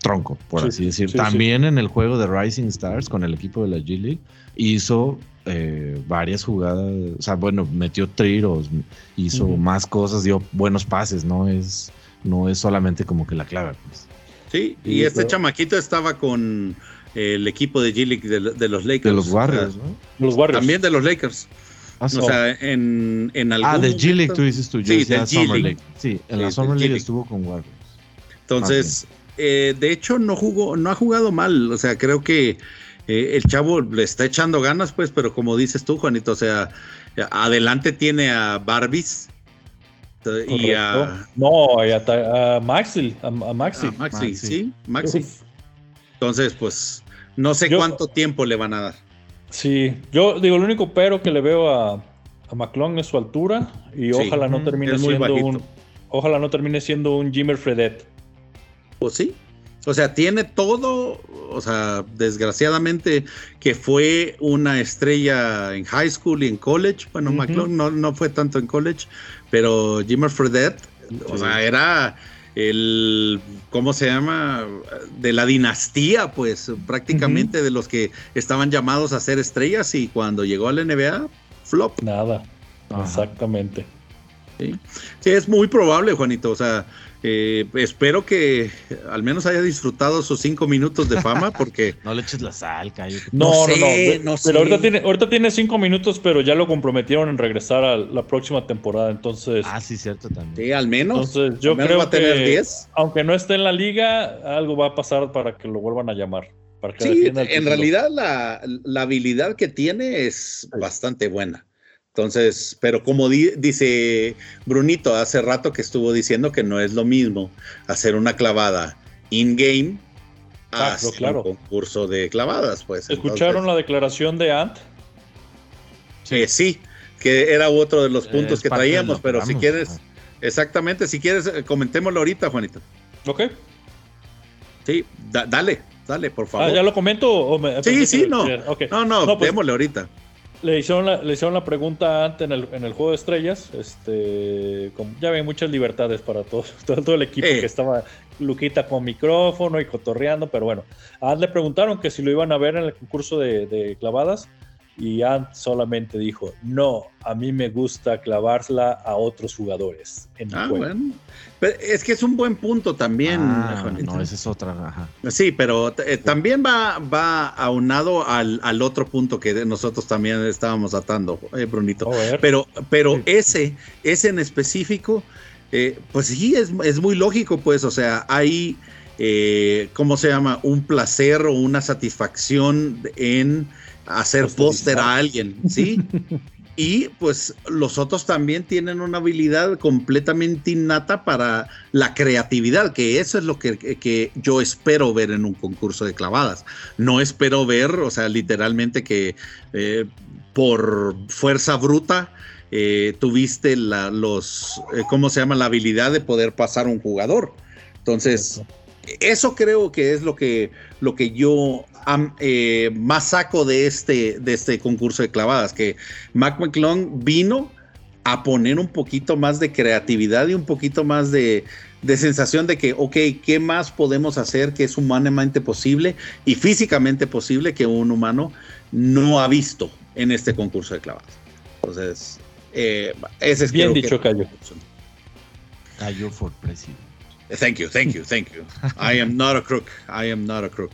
tronco, por así decir. También en el juego de Rising Stars con el equipo de la G League hizo eh, varias jugadas. O sea, bueno, metió tiros, hizo más cosas, dio buenos pases. No es, no es solamente como que la clava. Pues. Sí, y, este chamaquito estaba con el equipo de G League de, los Lakers. De los Warriors, ¿no? Los Warriors. También de los Lakers. Ah, o sea, en, en algún Ah, de G League tú dices tú. sí, de Summer League. Sí, en la Summer League estuvo con Warriors. Entonces, eh, de hecho, no jugó, no ha jugado mal. O sea, creo que eh, el chavo le está echando ganas, pues, pero como dices tú, Juanito, o sea, adelante tiene a Barbies. Y a. No, y a, Maxi, a, Maxi. Maxi, sí, Maxi. Entonces, pues, no sé cuánto tiempo le van a dar. Sí, yo digo, el único pero que le veo a, a McClung es su altura y ojalá no termine siendo un ojalá no termine siendo un Jimmer Fredet. Pues sí. O sea, tiene todo, o sea, desgraciadamente que fue una estrella en high school y en college. Bueno, McClung no, no fue tanto en college, pero Jimmer Fredet, o sea, era el, ¿cómo se llama? De la dinastía, pues prácticamente de los que estaban llamados a ser estrellas y cuando llegó a la NBA, flop. Nada, exactamente. Sí. sí, es muy probable, Juanito. O sea, eh, espero que al menos haya disfrutado sus cinco minutos de fama porque... no le eches la sal, Cayo. No, no, no, Pero ahorita tiene, ahorita tiene cinco minutos, pero ya lo comprometieron en regresar a la próxima temporada, entonces... Ah, sí, cierto también. Sí, al menos. Entonces yo creo que aunque no esté en la liga, algo va a pasar para que lo vuelvan a llamar. Para que sí, en realidad la, la, habilidad que tiene es bastante buena. Entonces, pero como dice Brunito hace rato que estuvo diciendo que no es lo mismo hacer una clavada in-game a un concurso de clavadas, pues. ¿Escucharon la declaración de Ant? Sí. sí, que era otro de los puntos que traíamos, pero si quieres, exactamente, si quieres, eh, comentémoslo ahorita, Juanito. Ok. Sí, dale, dale, por favor. Ah, ¿Ya lo comento? sí, sí, no. no. No, no, pues, démosle ahorita. Le hicieron, la, le hicieron la pregunta antes en el, en el juego de estrellas. Este, ya ven muchas libertades para todo, todo, el equipo que estaba Luquita con micrófono y cotorreando, pero bueno. A le preguntaron que si lo iban a ver en el concurso de, de clavadas y Ant solamente dijo, no, a mí me gusta clavarla a otros jugadores. En ah, bueno. es que es un buen punto también. Ah, no, esa es otra. Sí, pero eh, también va, va aunado al, al, otro punto que nosotros también estábamos atando, eh, Brunito. Pero, pero ese, ese en específico, eh, pues sí, es, es, muy lógico, pues, o sea, hay, ¿cómo se llama? Un placer o una satisfacción en hacer póster a alguien, ¿sí? y pues los otros también tienen una habilidad completamente innata para la creatividad, que eso es lo que, yo espero ver en un concurso de clavadas. No espero ver, o sea, literalmente que eh, por fuerza bruta eh, tuviste la, los, eh, ¿cómo se llama? La habilidad de poder pasar un jugador. Entonces, eso creo que es lo que, lo que yo eh, más saco de este, de este concurso de clavadas, que Mac McClung vino a poner un poquito más de creatividad y un poquito más de, de sensación de que, ok, ¿qué más podemos hacer que es humanamente posible y físicamente posible que un humano no ha visto en este concurso de clavadas? Entonces, eh, ese es bien dicho, Cayo. Cayo for president. Thank you, thank you, thank you. I am not a crook. I am not a crook.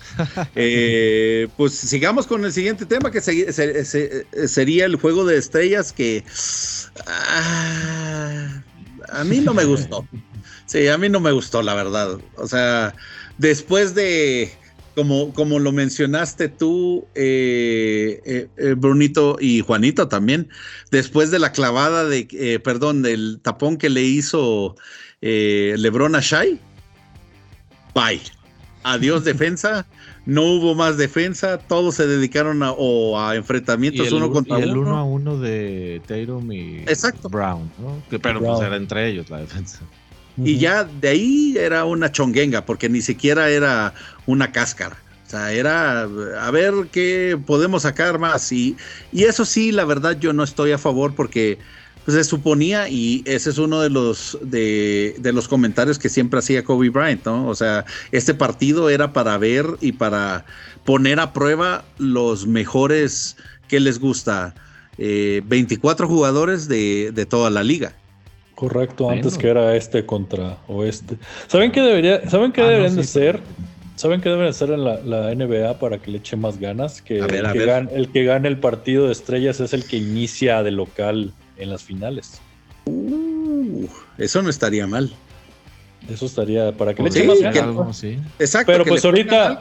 Eh, pues sigamos con el siguiente tema que sería el juego de estrellas que ah, a mí no me gustó. Sí, a mí no me gustó, la verdad. O sea, después de, como, como lo mencionaste tú, eh, eh, Brunito y Juanito también, después de la clavada de, perdón, del tapón que le hizo eh, Lebron a Shai, bye. Adiós defensa, no hubo más defensa, todos se dedicaron a, a enfrentamientos uno contra y el uno. a uno de Tatum y Brown, ¿no? pero pues era entre ellos la defensa. Y ya de ahí era una chonguenga, porque ni siquiera era una cáscara. O sea, era a ver qué podemos sacar más. Y, y eso sí, la verdad, yo no estoy a favor porque se suponía, y ese es uno de los, de, los comentarios que siempre hacía Kobe Bryant, ¿no? O sea, este partido era para ver y para poner a prueba los mejores que les gusta. 24 eh, jugadores de, toda la liga. Correcto, antes que era este contra oeste. ¿Saben qué debería, ¿saben qué ah, deberían de ser? ¿Saben qué deben hacer en la, NBA para que le eche más ganas? Que, el, que gane, el, que gane, el partido de estrellas es el que inicia de local en las finales. Uh, eso no estaría mal. Eso estaría para que le más ganas. Exacto. Pero pues ahorita,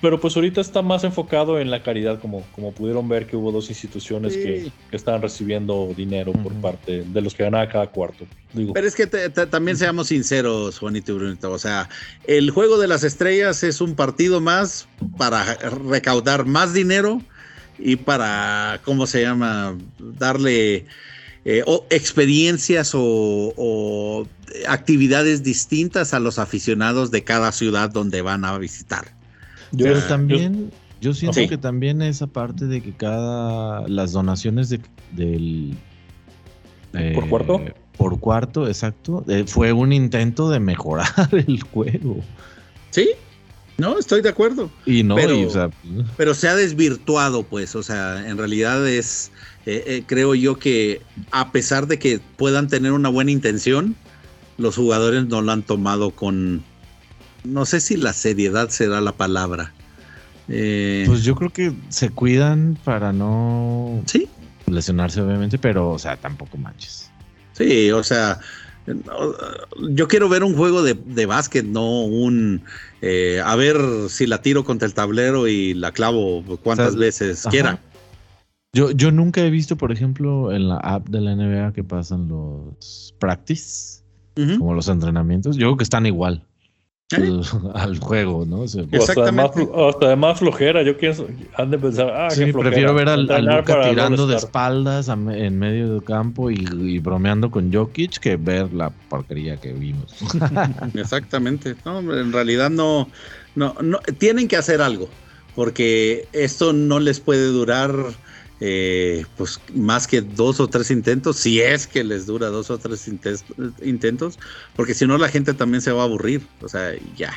pero pues ahorita está más enfocado en la caridad, como, como pudieron ver que hubo dos instituciones que, que, estaban recibiendo dinero por parte de los que ganaba cada cuarto. Pero es que también seamos sinceros, Juanito y Brunito. O sea, el juego de las estrellas es un partido más para recaudar más dinero y para, ¿cómo se llama? Darle eh, experiencias o, actividades distintas a los aficionados de cada ciudad donde van a visitar. Yo también, yo, siento que también esa parte de que cada, las donaciones de, del... ¿Por cuarto? Eh, por cuarto, exacto. Eh, fue un intento de mejorar el juego. Sí, no, estoy de acuerdo. Y no, pero, pero se ha desvirtuado, pues, o sea, en realidad es eh, eh, creo yo que a pesar de que puedan tener una buena intención, los jugadores no lo han tomado con, no sé si la seriedad será la palabra. Eh, pues yo creo que se cuidan para no ¿Sí? lesionarse, obviamente, pero, o sea, tampoco manches. Sí, o sea, yo quiero ver un juego de, de básquet, no un a ver si la tiro contra el tablero y la clavo cuantas veces quiera. Yo, yo nunca he visto, por ejemplo, en la app de la NBA que pasan los practice, como los entrenamientos. Yo creo que están igual al juego, ¿no? Exactamente. Hasta de, más, flojera. Yo quiero, han de pensar, ah, sí, prefiero ver al, Luca tirando de espaldas en medio del campo y, bromeando con Jokic que ver la porquería que vimos. Exactamente. No, en realidad no, no, no, tienen que hacer algo porque esto no les puede durar eh, pues más que dos o tres intentos, si es que les dura dos o tres intentos, porque si no la gente también se va a aburrir, o sea, ya,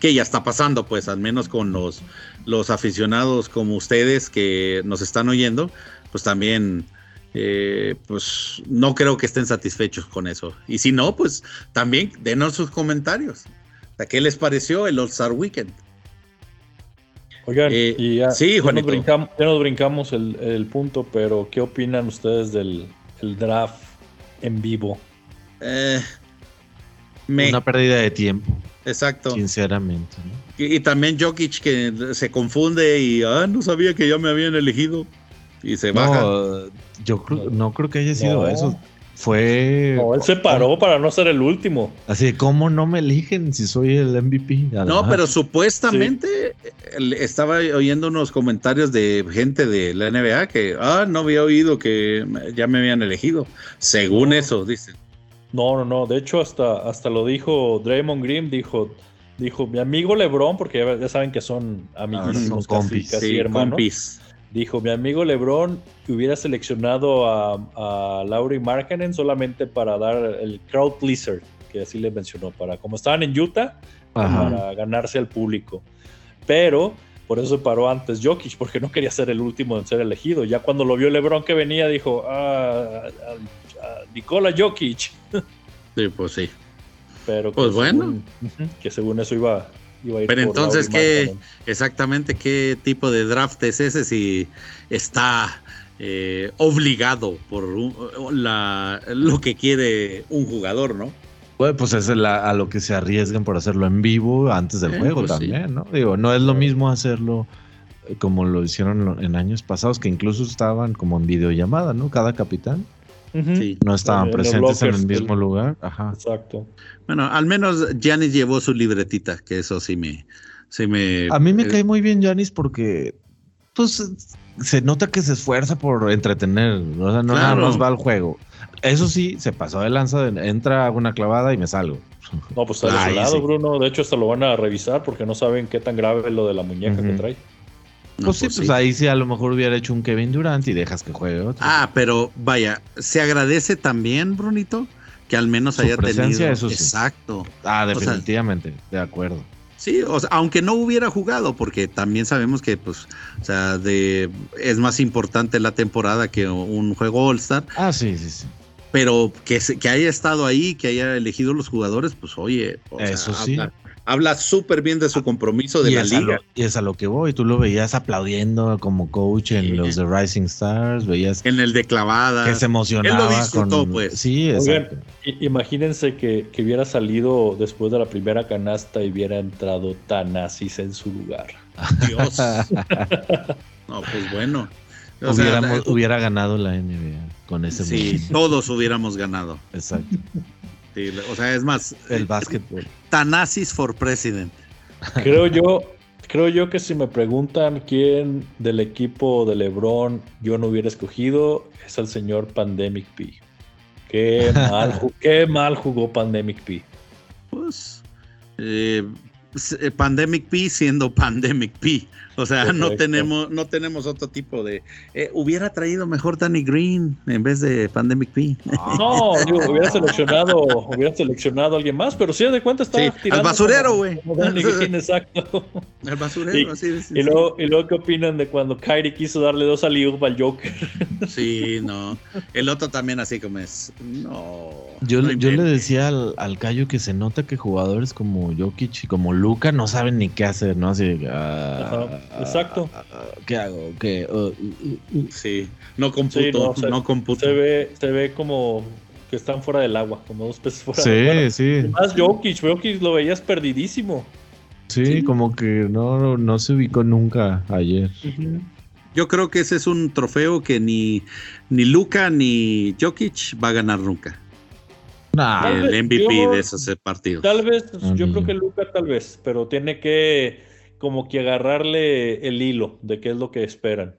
que ya está pasando, pues al menos con los, los aficionados como ustedes que nos están oyendo, pues también, eh, pues no creo que estén satisfechos con eso. Y si no, pues también denos sus comentarios. ¿Qué les pareció el All-Star Weekend? Oigan, eh, y ya, sí, nos brincamos, el, punto, pero ¿qué opinan ustedes del draft en vivo? Eh, Una pérdida de tiempo. Exacto. Sinceramente. Y, también Jokic que se confunde y ah, no sabía que ya me habían elegido. Y se baja. Yo no creo que haya sido eso. Fue. No, él se paró para no ser el último. Así, ¿cómo no me eligen si soy el MVP? No, pero supuestamente estaba oyendo unos comentarios de gente de la NBA que, ah, no había oído que ya me habían elegido. Según eso, dicen. No, no, no. De hecho, hasta, hasta lo dijo Draymond Green, dijo, dijo mi amigo LeBron, porque ya, saben que son amiguísimos, ah, compis, casi, hermanos. Dijo, mi amigo LeBron hubiera seleccionado a, a Laurie Markkanen solamente para dar el crowd pleaser, que así le mencionó, para como estaban en Utah, para ganarse al público. Pero por eso se paró antes Jokic, porque no quería ser el último en ser elegido. Ya cuando lo vio LeBron que venía, dijo, ah, Nicola Jokic. Sí, pues sí. Pero pues bueno. que según eso iba, pero entonces, ¿qué exactamente qué tipo de draft es ese si está eh, obligado por lo que quiere un jugador, ¿no? pues es a lo que se arriesgan por hacerlo en vivo antes del juego pues también, ¿no? Digo, no es lo mismo hacerlo eh, como lo hicieron en años pasados, que incluso estaban como en videollamada, ¿no? Cada capitán. No estaban presentes en el mismo lugar. Ajá. Exacto. Bueno, al menos Janis llevó su libretita, que eso sí me. Sí me a mí me eh, cae muy bien Janis porque pues se nota que se esfuerza por entretener, o sea, no nada más va al juego. Eso sí, se pasó de lanza, entra, hago una clavada y me salgo. No, pues está lesionado, Bruno. De hecho, hasta lo van a revisar porque no saben qué tan grave es lo de la muñeca que trae. pues, sí, pues, pues ahí sí a lo mejor hubiera hecho un Kevin Durant y dejas que juegue otro. Ah, pero vaya, se agradece también, Brunito, que al menos haya tenido. Eso Exacto. Ah, definitivamente, de acuerdo. Sí, o sea, aunque no hubiera jugado, porque también sabemos que, pues, o sea, de, es más importante la temporada que un juego All-Star. Ah, sí, sí, sí. Pero que, que haya estado ahí, que haya elegido los jugadores, pues, oye, eso sí habla súper bien de su compromiso de la liga. y es a lo que voy, tú lo veías aplaudiendo como coach en los de Rising Stars, veías en el de clavada, que se emocionaba con pues. Sí, exacto. imagínense que, hubiera salido después de la primera canasta y hubiera entrado Tanasis en su lugar. Dios. no, pues bueno. hubiera ganado la NBA con ese Sí, todos hubiéramos ganado. Exacto o sea, es más. El básquetbol. Tanasis for president. Creo yo, creo yo que si me preguntan quién del equipo de LeBron yo no hubiera escogido, es el señor Pandemic P. Qué mal, qué mal jugó Pandemic P. Pues. Eh, eh, Pandemic P siendo Pandemic P. O sea, no tenemos, no tenemos otro tipo de. Eh, hubiera traído mejor Danny Green en vez de Pandemic P. No, hubiera seleccionado, hubiera seleccionado a alguien más, pero sí de cuenta está tirando. Al basurero, güey. exacto. Al basurero, así de y, luego, y luego, ¿qué opinan de cuando Kyrie quiso darle dos a al Joker? Sí, no. El otro también así como es. No. Yo, yo le decía al, al Cayo que se nota que jugadores como Jokic y como Luca no saben ni qué hacer, ¿no? Así. Uh, Exacto. ¿Qué hago? ¿Qué? Uh, uh, uh, sí, no computo, no, computo. Se ve, se ve como que están fuera del agua, como dos peces fuera sí, del agua. Sí, sí. Más Jokic, Jokic lo veías perdidísimo. Sí, como que no, no se ubicó nunca ayer. Yo creo que ese es un trofeo que ni, ni Luca ni Jokic va a ganar nunca. el MVP de esos partidos. Tal vez, yo creo que Luca tal vez, pero tiene que como que agarrarle el hilo de qué es lo que esperan.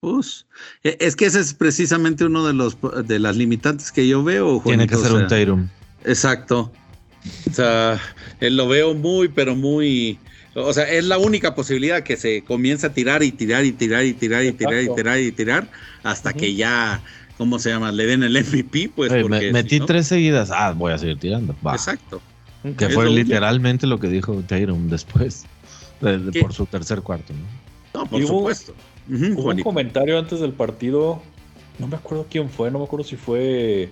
Pues, es que ese es precisamente uno de los de las limitantes que yo veo. Tiene que ser un Tyrum. Exacto. O sea, él lo veo muy, pero muy. O sea, es la única posibilidad que se comienza a tirar y tirar y tirar y tirar y tirar y tirar y tirar hasta que ya, ¿cómo se llama? Le den el MVP, pues. metí tres seguidas. Ah, voy a seguir tirando. Exacto. Que fue literalmente lo que dijo Tyrum después por su tercer cuarto. No, no por supuesto. Hubo, un comentario antes del partido, no me acuerdo quién fue, no me acuerdo si fue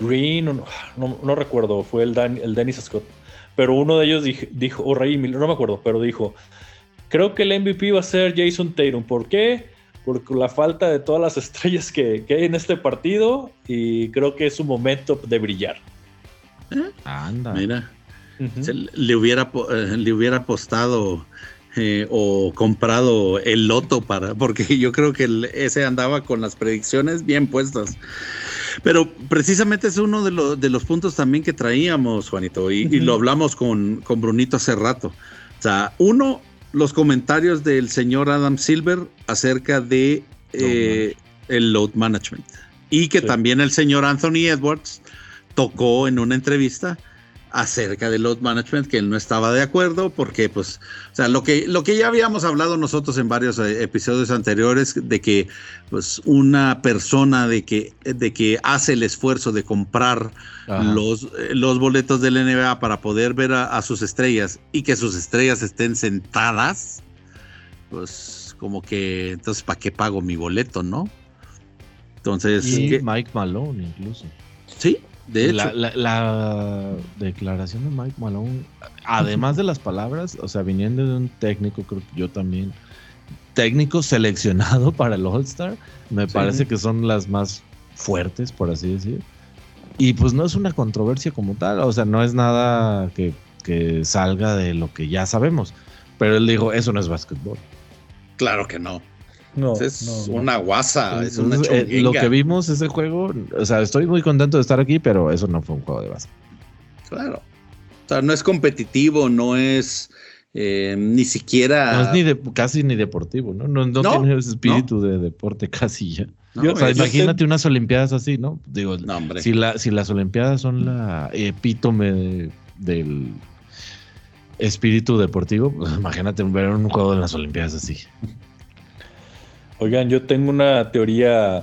Green o no, no, recuerdo, fue el, el Dennis Scott. Pero uno de ellos dijo, o Ray Miller, no me acuerdo, pero dijo, creo que el MVP va a ser Jason Tatum. ¿Por qué? Porque la falta de todas las estrellas que, que hay en este partido y creo que es su momento de brillar. ¿Eh? Anda. Mira. Le, hubiera, eh, le hubiera apostado eh, o comprado el loto para, porque yo creo que ese andaba con las predicciones bien puestas. Pero precisamente es uno de, de los puntos también que traíamos, Juanito, y, lo hablamos con, con Brunito hace rato. O sea, uno, los comentarios del señor Adam Silver acerca de eh, el load management. Y que también el señor Anthony Edwards tocó en una entrevista acerca del load management que él no estaba de acuerdo porque pues o sea lo que lo que ya habíamos hablado nosotros en varios eh, episodios anteriores de que pues una persona de que de que hace el esfuerzo de comprar los, eh, los boletos del NBA para poder ver a, sus estrellas y que sus estrellas estén sentadas pues como que entonces para qué pago mi boleto no entonces y Mike Malone incluso. Sí de hecho. La, declaración de Mike Malone, además de las palabras, o sea, viniendo de un técnico, creo que yo también, técnico seleccionado para el All-Star, me parece que son las más fuertes, por así decir. Y pues no es una controversia como tal, o sea, no es nada que, que salga de lo que ya sabemos. Pero él dijo, eso no es básquetbol. Claro que no. No, es una guasa, es una eh, Lo que vimos ese juego, o sea, estoy muy contento de estar aquí, pero eso no fue un juego de base. Claro. O sea, no es competitivo, no es eh, ni siquiera. No es ni de, casi ni deportivo, ¿no? No, no, tiene ese espíritu de deporte casi ya. o sea, imagínate unas Olimpiadas así, ¿no? Digo, si, la, si las Olimpiadas son la epítome del espíritu deportivo, pues imagínate ver un juego de las Olimpiadas así. Oigan, yo tengo una teoría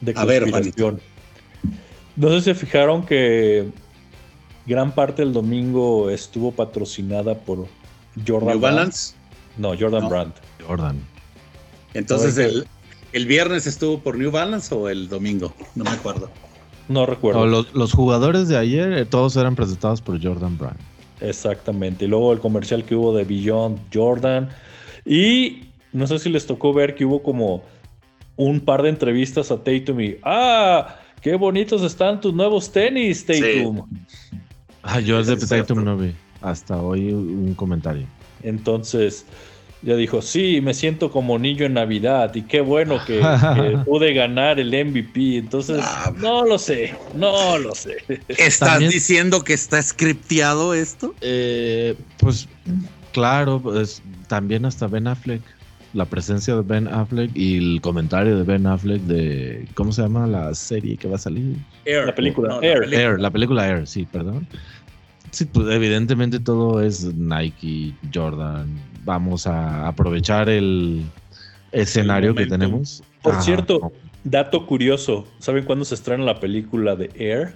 de conspiración. no sé si se fijaron que gran parte del domingo estuvo patrocinada por Jordan New Balance. No, Jordan Brand. Jordan. Entonces, el, el, viernes estuvo por New Balance o el domingo? No me acuerdo. No recuerdo. los, los, jugadores de ayer, eh, todos eran presentados por Jordan Brand. Exactamente. Y luego el comercial que hubo de Beyond Jordan. Y no sé si les tocó ver que hubo como un par de entrevistas a Tatum y ¡Ah! ¡Qué bonitos están tus nuevos tenis, Tatum! Ah, yo de Tatum no vi. Hasta hoy un comentario. Entonces, ya dijo, sí, me siento como niño en Navidad y qué bueno que, pude ganar el MVP. Entonces, ah, no lo sé, no lo sé. ¿Estás diciendo que está scripteado esto? Eh, pues claro, pues también hasta Ben Affleck la presencia de Ben Affleck y el comentario de Ben Affleck de ¿cómo se llama la serie que va a salir? Air, la película Air. La película. Air, sí, perdón. Sí, pues evidentemente todo es Nike, Jordan. Vamos a aprovechar el escenario que tenemos. Por cierto, dato curioso, ¿saben cuándo se estrena la película de Air?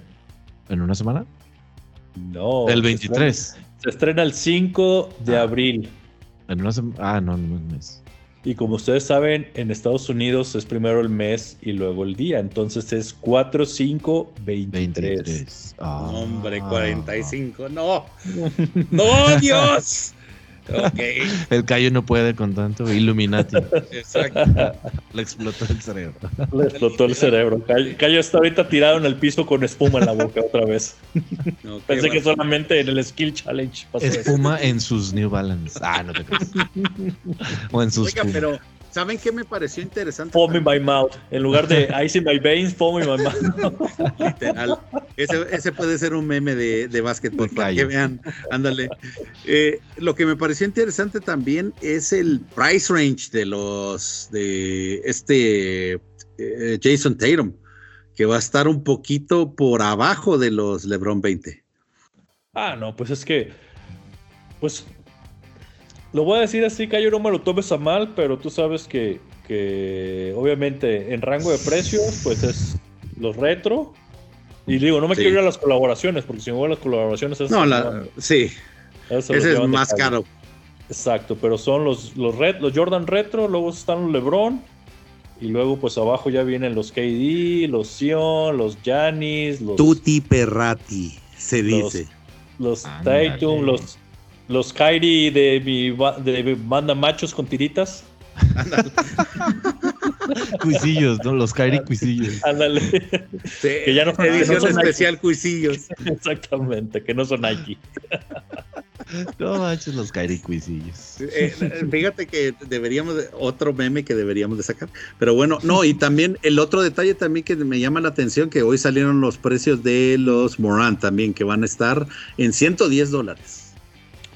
¿En una semana? No. El 23. Se estrena, el 5 de ah. abril. En una semana. Ah, no, no es mes. Y como ustedes saben, en Estados Unidos es primero el mes y luego el día. Entonces es 4, 5, 23. Hombre, 45. No. no, Dios. Okay. El Cayo no puede con tanto Illuminati. Exacto. Le explotó el cerebro. Le explotó el cerebro. Cayo, está ahorita tirado en el piso con espuma en la boca otra vez. Pensé que solamente en el Skill Challenge pasó Espuma en sus New Balance. Ah, no te crees. o en sus. Oiga, pero ¿Saben qué me pareció interesante? Foam in my mouth. En lugar de ice in my veins, foam in my mouth. Literal. Ese, puede ser un meme de, de básquetbol para que vean. Ándale. Eh, lo que me pareció interesante también es el price range de los de este eh, Jason Tatum, que va a estar un poquito por abajo de los LeBron 20. Ah, no, pues es que. Pues lo voy a decir así, que yo no me lo tomes a mal, pero tú sabes que, obviamente en rango de precios, pues es los retro. Y digo, no me quiero ir a las colaboraciones, porque si me voy a las colaboraciones... Es no, sí. Ese es más caro. Exacto, pero son los, los, los Jordan Retro, luego están los LeBron, y luego pues abajo ya vienen los KD, los Sion, los Janis, los... Tutti Perrati, se dice. Los, Tatum, los los Kairi de mi, de banda machos con tiritas. cuisillos, ¿no? Los Kairi cuisillos. Ándale. que ya no, edición especial cuisillos. Exactamente, que no son aquí. No manches los Kairi cuisillos. Eh, eh, fíjate que deberíamos, otro meme que deberíamos de sacar. Pero bueno, no, y también el otro detalle también que me llama la atención, que hoy salieron los precios de los Moran también, que van a estar en 110 dólares.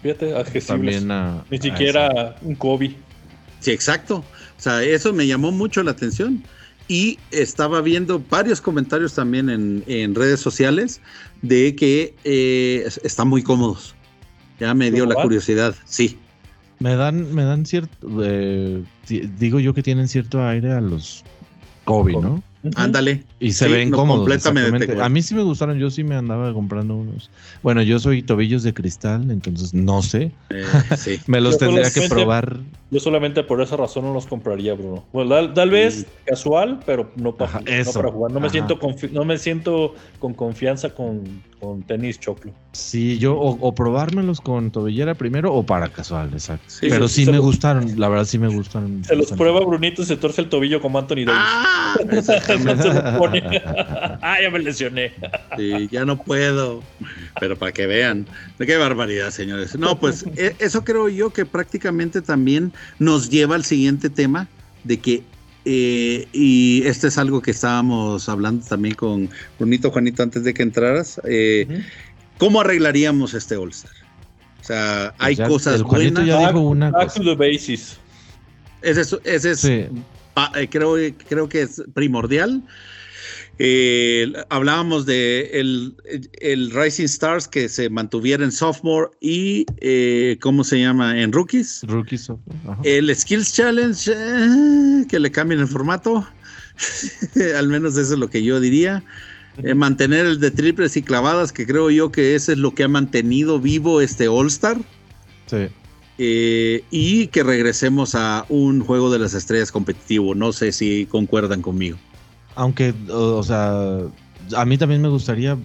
Fíjate, También Ni siquiera un Kobe. Sí, exacto. O sea, eso me llamó mucho la atención. Y estaba viendo varios comentarios también en, redes sociales de que eh, están muy cómodos. Ya me dio la curiosidad, sí. Me dan, me dan cierto, eh, digo yo que tienen cierto aire a los Kobe, ¿no? Ándale. Y se ven cómodos. Completamente. A mí sí me gustaron, yo sí me andaba comprando unos. Bueno, yo soy tobillos de cristal, entonces no sé. Eh, me los tendría que probar. Yo solamente por esa razón no los compraría, Bruno. Bueno, tal, vez casual, pero no para, jugar. No me, siento no me siento con confianza con, tenis choclo. Sí, yo, o, probármelos con tobillera primero o para casual, exacto. pero sí, me gustaron, la verdad sí me gustan. Se los prueba Brunito y se torce el tobillo como Anthony Davis. Ah, ah, ya me lesioné. Sí, ya no puedo. Pero para que vean. Qué barbaridad, señores. No, pues e, eso creo yo que prácticamente también nos lleva al siguiente tema de que, eh, y este es algo que estábamos hablando también con Brunito Juanito antes de que entraras, eh, ¿cómo arreglaríamos este All-Star? O sea, hay cosas buenas. Ya dijo una back, to the basis. Ese es, ese es creo, creo que es primordial. Eh, hablábamos de el, Rising Stars que se mantuviera en sophomore y eh, ¿cómo se llama? En rookies. Rookies. El Skills Challenge, eh, que le cambien el formato. Al menos eso es lo que yo diría. mantener el de triples y clavadas, que creo yo que eso es lo que ha mantenido vivo este All Star. Sí. Y que regresemos a un juego de las estrellas competitivo. No sé si concuerdan conmigo. Aunque, o, sea, a mí también me gustaría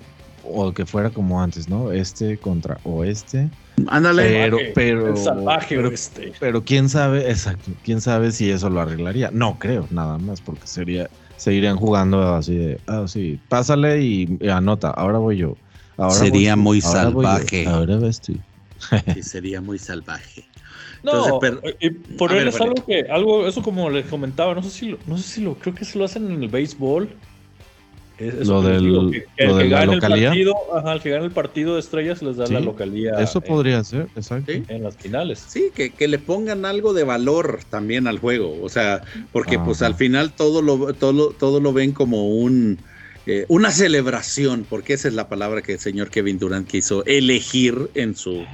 o que fuera como antes, ¿no? Este contra oeste. Ándale. Pero, pero, salvaje pero, pero, quién sabe, exacto, quién sabe si eso lo arreglaría. No creo, nada más, porque sería, seguirían jugando así de, ah, sí, pásale y, anota, ahora voy yo. Ahora sería muy salvaje. Ahora ves tú. sí, sería muy salvaje. No, y por él es algo que, algo, eso como les comentaba, no sé si lo, no sé si lo, creo que se lo hacen en el béisbol. lo del, que, el que gane el partido, ajá, el que gane el partido de estrellas les da la localidad. Eso podría ser, exacto. En las finales. Sí, que, que, le pongan algo de valor también al juego. O sea, porque pues al final todo lo, todo, todo lo ven como un eh, una celebración, porque esa es la palabra que el señor Kevin Durant quiso elegir en su,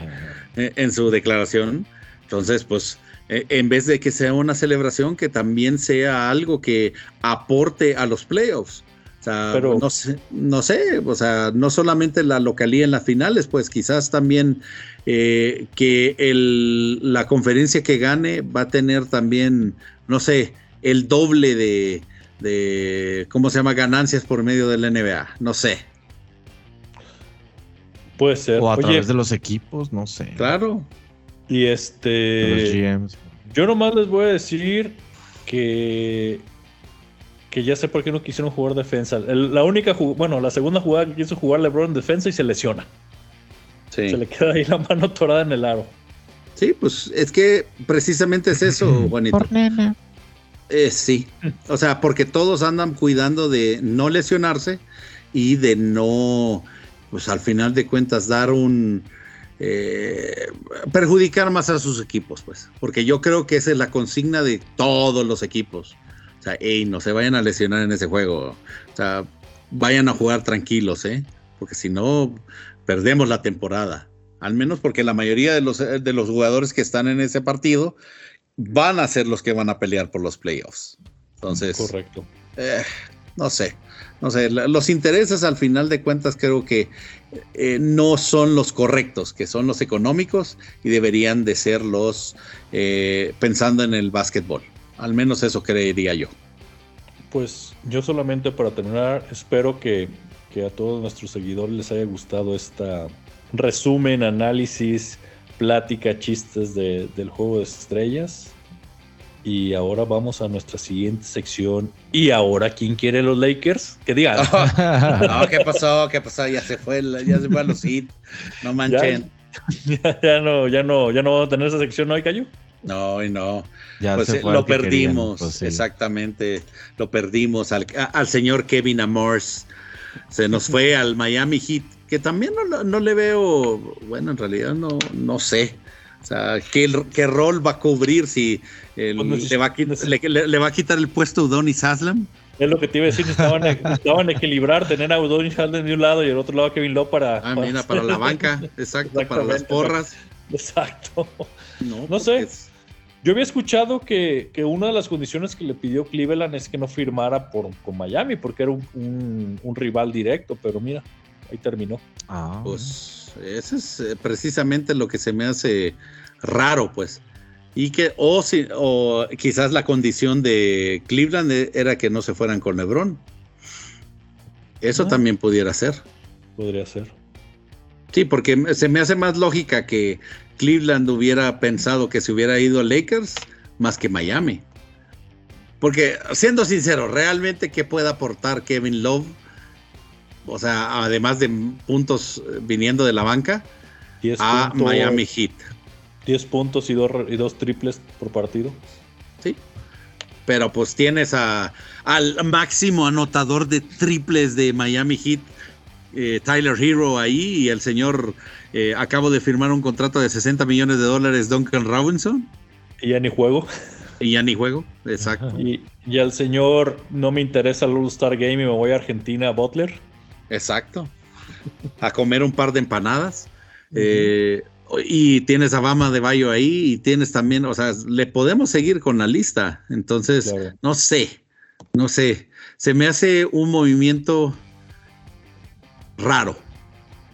eh, en su declaración. Entonces, pues, eh, en vez de que sea una celebración, que también sea algo que aporte a los playoffs. O sea, Pero, no, sé, no sé, o sea, no solamente la localía en las finales, pues quizás también eh, que el, la conferencia que gane va a tener también, no sé, el doble de, de, ¿cómo se llama? Ganancias por medio del NBA, no sé. Puede ser. O a través de los equipos, no sé. Claro. Y este. Yo nomás les voy a decir que. Que ya sé por qué no quisieron jugar defensa. la única. Bueno, la segunda jugada que quiso jugar LeBron en defensa y se lesiona. Se le queda ahí la mano torada en el aro. Sí, pues es que precisamente es eso, Juanito. Por nena. Eh, sí. O sea, porque todos andan cuidando de no lesionarse y de no. Pues al final de cuentas, dar un eh, perjudicar más a sus equipos, pues, porque yo creo que esa es la consigna de todos los equipos. O sea, hey, no se vayan a lesionar en ese juego. O sea, vayan a jugar tranquilos, ¿eh? Porque si no, perdemos la temporada. Al menos porque la mayoría de los, de los jugadores que están en ese partido van a ser los que van a pelear por los playoffs. Entonces, correcto. Eh, no sé no sé, los intereses al final de cuentas creo que eh, no son los correctos, que son los económicos y deberían de ser los eh, pensando en el básquetbol. Al menos eso creería yo. Pues yo solamente para terminar, espero que, a todos nuestros seguidores les haya gustado esta resumen, análisis, plática, chistes del juego de estrellas. Y ahora vamos a nuestra siguiente sección. ¿Y ahora quién quiere los Lakers? Que digan. no, ¿qué pasó? ¿Qué pasó? Ya se fue, ya se fue a los hit. No manchen. Ya, no, ya no, ya no vamos a tener esa sección hoy, Cayo. No, y no. Ya pues, lo perdimos, pues exactamente. Lo perdimos al, al, señor Kevin Amors. Se nos fue al Miami Heat, que también no, no, le veo, bueno, en realidad no, no sé. O sea, ¿qué, ¿qué, rol va a cubrir si le, va a, le, va a, quitar el puesto a Udonis Haslam? Es lo que te iba a decir, estaban estaban equilibrar, tener a Udonis Haslam de un lado y el otro lado a Kevin Love para... Ah, mira, para la banca, exacto, para las porras. Exacto. No, no sé. Yo había escuchado que, una de las condiciones que le pidió Cleveland es que no firmara por, con Miami porque era un, un rival directo, pero mira, ahí terminó. Ah. Pues eso es eh, precisamente lo que se me hace raro, pues. Y que, o, si, o quizás la condición de Cleveland e, era que no se fueran con LeBron. Eso ah. también pudiera ser. Podría ser. Sí, porque se me hace más lógica que Cleveland hubiera pensado que se hubiera ido a Lakers más que Miami. Porque, siendo sincero, realmente, ¿qué puede aportar Kevin Love o sea, además de puntos eh, viniendo de la banca, a Miami Heat. 10 puntos y dos, y dos triples por partido. Sí. Pero pues tienes a, al máximo anotador de triples de Miami Heat, eh, Tyler Hero ahí, y el señor eh, acabo de firmar un contrato de 60 millones de dólares, Duncan Robinson. Y ya ni juego. Y ya ni juego, exacto. Y, y al señor no me interesa el All-Star Game y me voy a Argentina, Butler. Exacto. A comer un par de empanadas. Eh, y tienes a Bama de Bayo ahí y tienes también, o sea, le podemos seguir con la lista. Entonces, no sé, no sé. Se me hace un movimiento raro.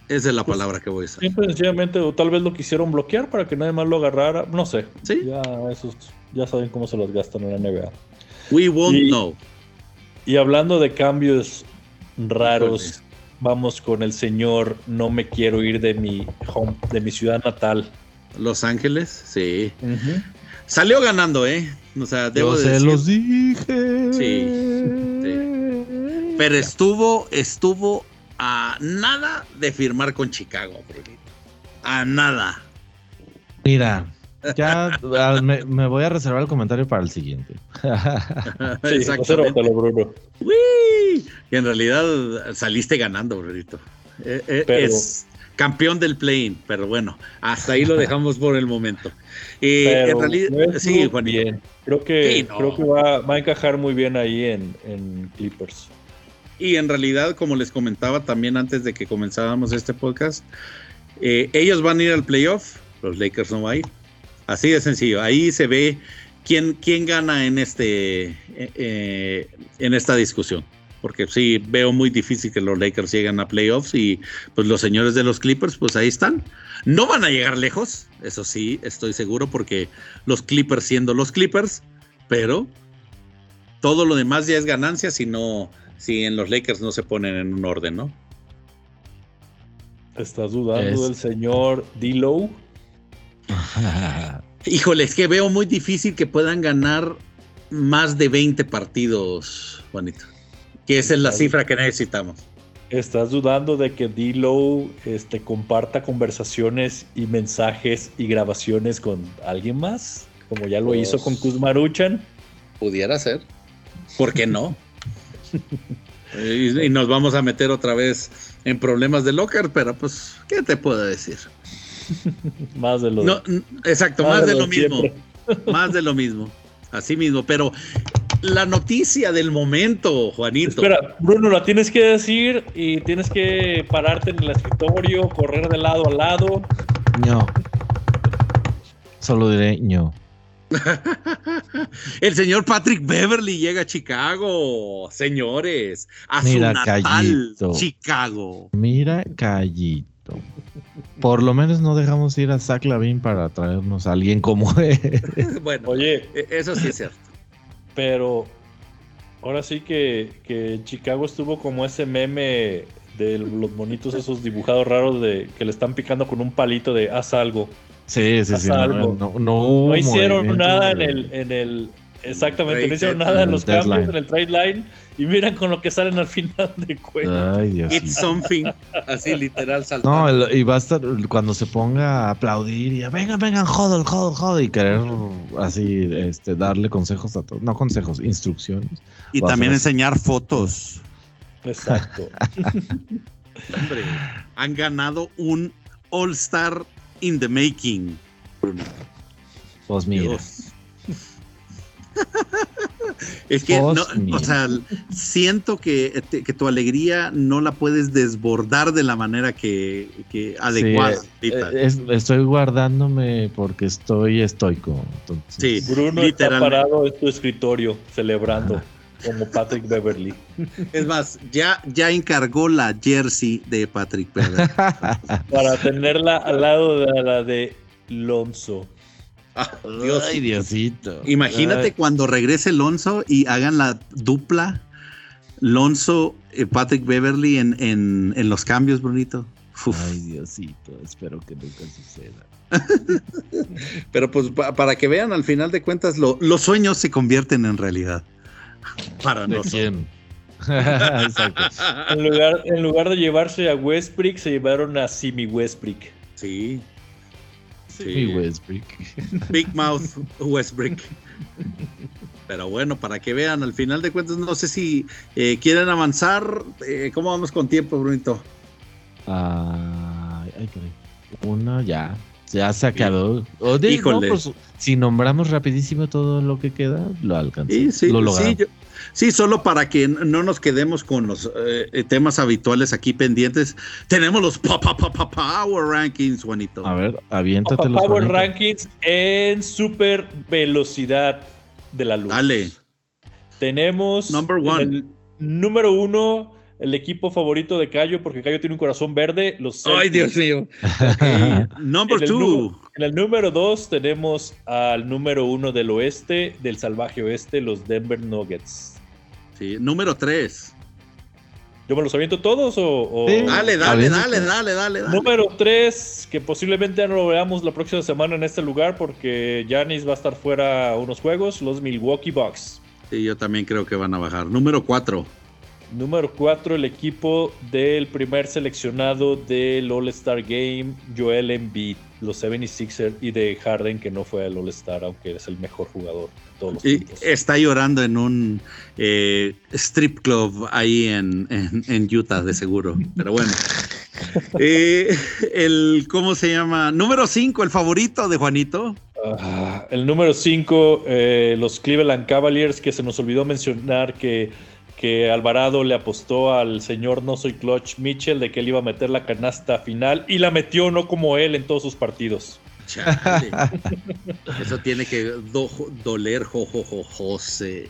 Esa es la pues, palabra que voy a usar. Simple sencillamente, o tal vez lo quisieron bloquear para que nadie más lo agarrara. No sé. Sí. Ya, esos, ya saben cómo se los gastan en la NBA. We won't know. Y hablando de cambios raros. Vamos con el señor No me quiero ir de mi home, de mi ciudad natal. Los Ángeles, sí. Salió ganando, ¿eh? O sea, debo Yo se los dije. Sí, Pero estuvo, estuvo a nada de firmar con Chicago, A nada. Mira, ya me, voy a reservar el comentario para el siguiente. Exactamente. Bruno. Y en realidad saliste ganando, Brunito. Eh, eh, es campeón del plane, pero bueno, hasta ahí lo dejamos por el momento. Y en realidad, sí, Juan. Bien. Creo que, creo que va, a encajar muy bien ahí en, Clippers. Y en realidad, como les comentaba también antes de que comenzáramos este podcast, eh, ellos van a ir al playoff, los Lakers no van a ir. Así de sencillo. Ahí se ve quién, quién gana en, este, eh, eh, en esta discusión. Porque sí, veo muy difícil que los Lakers lleguen a playoffs y pues los señores de los Clippers, pues ahí están. No van a llegar lejos, eso sí, estoy seguro, porque los Clippers siendo los Clippers, pero todo lo demás ya es ganancia si no, si en los Lakers no se ponen en un orden, ¿no? ¿Estás dudando del señor D-Low? Híjole, es que veo muy difícil que puedan ganar más de 20 partidos, Juanito. Que esa es la cifra que necesitamos. ¿Estás dudando de que D-Low este, comparta conversaciones y mensajes y grabaciones con alguien más? Como ya lo hizo con pues, Kuzmaruchan. Pudiera ser. ¿Por qué no? y, y, nos vamos a meter otra vez en problemas de locker, pero pues, ¿qué te puedo decir? más de lo no, Exacto, más, de, lo, mismo. más de lo mismo. Así mismo, pero la noticia del momento, Juanito. Espera, Bruno, la tienes que decir y tienes que pararte en el escritorio, correr de lado a lado. No. Solo diré no. el señor Patrick Beverly llega a Chicago, señores, a su natal, Chicago. Mira, Callito. Por lo menos no dejamos ir a Zach Lavin para traernos a alguien como él. bueno, oye, e-, eso sí es cierto. Pero ahora sí que, Chicago estuvo como ese meme de los monitos esos dibujados raros de que le están picando con un palito de haz algo. Sí, sí, sí. No, no, hicieron nada en el, en el Exactamente, no hicieron nada en los cambios en el trade line y miran con lo que salen al final de cuenta. Ay, Dios It's something, así literal saltando. No, y va a estar cuando se ponga a aplaudir y a, vengan, vengan, joder, joder, joder, y querer así este, darle consejos a todos, no consejos, instrucciones. Y también enseñar fotos. Exacto. Hombre, han ganado un All Star in the making. Pues mira. es que, no, o sea, siento que, que, tu alegría no la puedes desbordar de la manera que, que adecuada. Eh, estoy guardándome porque estoy estoico. Sí, Bruno está parado en tu escritorio celebrando. Como Patrick Beverly. Es más, ya, ya encargó la jersey de Patrick Beverly. Para tenerla al lado de la de Lonzo. Ah, Ay, Diosito. Imagínate cuando regrese Lonzo y hagan la dupla Lonzo, y Patrick Beverly en, en, los cambios, Brunito. Ay, Diosito, espero que nunca suceda. Pero pues para que vean, al final de cuentas, los sueños se convierten en realidad. Para nosotros. en, lugar, en lugar de llevarse a Westbrook, se llevaron a Simi Westbrook. Sí. Sí. Westbrook. Big Mouth Westbrook. Pero bueno, para que vean, al final de cuentas, no sé si eh, quieren avanzar. Eh, ¿Cómo vamos con tiempo, Brunito? Ah, ay, Uno ya. Ya se acabó. Híjole. Pues, si nombramos rapidísimo todo lo que queda, lo alcanzamos. Sí, sí, sí, solo para que no nos quedemos con los eh, temas habituales aquí pendientes. Tenemos los Power Rankings, Juanito. A ver, aviéntate los Power Rankings en super velocidad de la luz. Dale. Tenemos Number one. el número uno el equipo favorito de Cayo, porque Cayo tiene un corazón verde. Los Ay, Dios mío. Number two. En el número dos tenemos al número uno del oeste, del salvaje oeste, los Denver Nuggets. Sí, número tres. ¿Yo me los aviento todos o...? Dale, dale, dale, dale, dale, Número tres, que posiblemente ya no lo veamos la próxima semana en este lugar porque Janis va a estar fuera unos juegos, los Milwaukee Bucks. Sí, yo también creo que van a bajar. Número cuatro. Número 4, el equipo del primer seleccionado del All-Star Game, Joel Embiid, los 76ers y de Harden, que no fue al All-Star, aunque es el mejor jugador de todos los tiempos. Está llorando en un eh, strip club ahí en, Utah, de seguro. Pero bueno. Eh, el, ¿Cómo se llama? Número 5, el favorito de Juanito. Ah, el número 5, eh, los Cleveland Cavaliers, que se nos olvidó mencionar que que Alvarado le apostó al señor No Soy Clutch Mitchell de que él iba a meter la canasta final y la metió no como él en todos sus partidos. Eso tiene que doler, jojojo, José.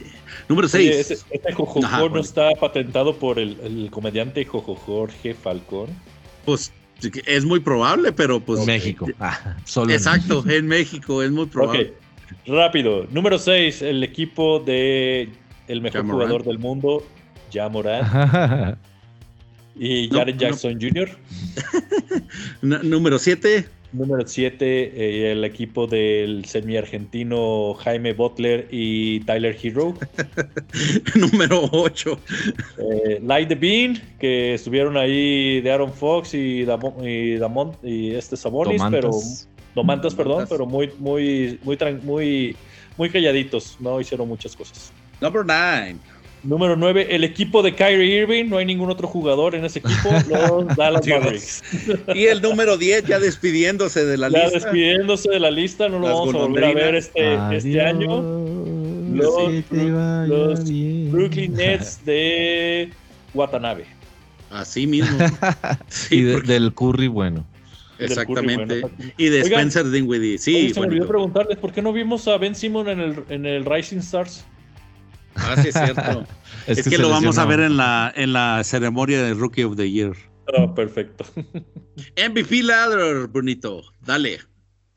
Número 6. este jojojo no está patentado por el, comediante Jojo Jorge Falcón. Pues es muy probable, pero pues. México. Ah, exacto, en México es muy probable. Rápido. Número 6, el equipo de el mejor jugador del mundo, Ja y Jaren Jackson Jr. número 7. Número 7, eh, el equipo del semi-argentino Jaime Butler y Tyler Hero. número 8. Eh, Light the Bean, que estuvieron ahí de Aaron Fox y, y, y este Sabonis, pero Domantas, perdón, pero muy, muy, muy, muy, muy calladitos, no hicieron muchas cosas. Number nine. Número 9, el equipo de Kyrie Irving. No hay ningún otro jugador en ese equipo. Los Dallas Mavericks. Y el número 10 ya despidiéndose de la lista. Ya despidiéndose de la lista. No lo vamos a volver a ver este, este año. Los, Brooklyn Nets de Watanabe. Así mismo. y del Curry bueno. Exactamente. y de Spencer Dinwiddie. Sí, se me olvidó preguntarles por qué no vimos a Ben Simon en el, en el Rising Stars. Ah, sí, es cierto. es, que, lo vamos a ver en la, en la ceremonia de Rookie of the Year. Oh, perfecto. MVP Ladder, bonito. Dale.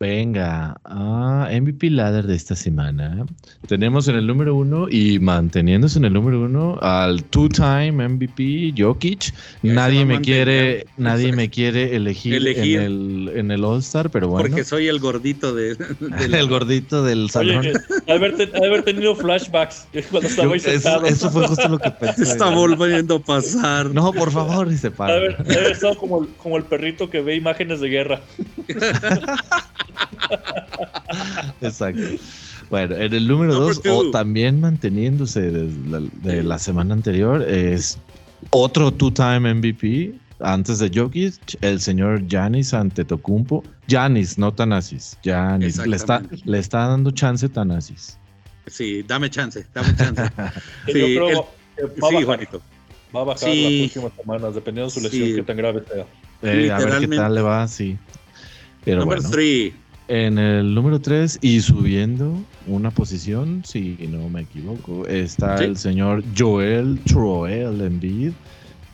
Venga, ah, MVP ladder de esta semana. Tenemos en el número uno y manteniéndose en el número uno al two-time MVP Jokic. Nadie me quiere, nadie me quiere elegir, En, el, en el All Star, pero bueno. Porque soy el gordito de, el gordito del salón. Oye, haber, tenido flashbacks cuando estaba ahí sentado. Eso, fue justo lo que pensé. Está volviendo a pasar. No, por favor, y se para. Haber, estado como, como el perrito que ve imágenes de guerra. Exacto. Bueno, en el número dos, o también manteniéndose de la, semana anterior, es otro two-time MVP antes de Jokic, el señor Janis Antetokounmpo. Janis, no Tanasis. Janis. Le está, le está dando chance Tanasis. Sí, dame chance, dame chance. sí, Yo creo va a Juanito. Va a bajar las próximas semanas, dependiendo de su lesión, que tan grave sea. Eh, a ver qué tal le va, sí. Pero bueno. En el número 3 y subiendo una posición, si no me equivoco, está el señor Joel Troel Embiid,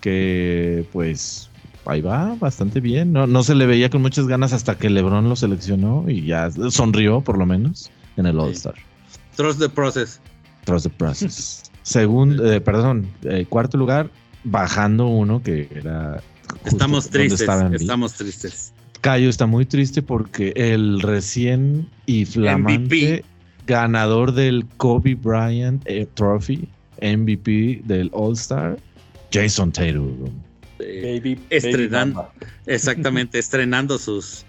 que pues ahí va bastante bien. No, no se le veía con muchas ganas hasta que LeBron lo seleccionó y ya sonrió por lo menos en el All-Star. Trust the process. Trust the process. Segundo, eh, perdón, eh, cuarto lugar, bajando uno que era... Estamos tristes, estamos tristes. Cayo está muy triste porque el recién y flamante ganador del Kobe Bryant eh, Trophy, MVP del All Star, Jason Tatum. Baby, estrenando, exactamente, estrenando sus,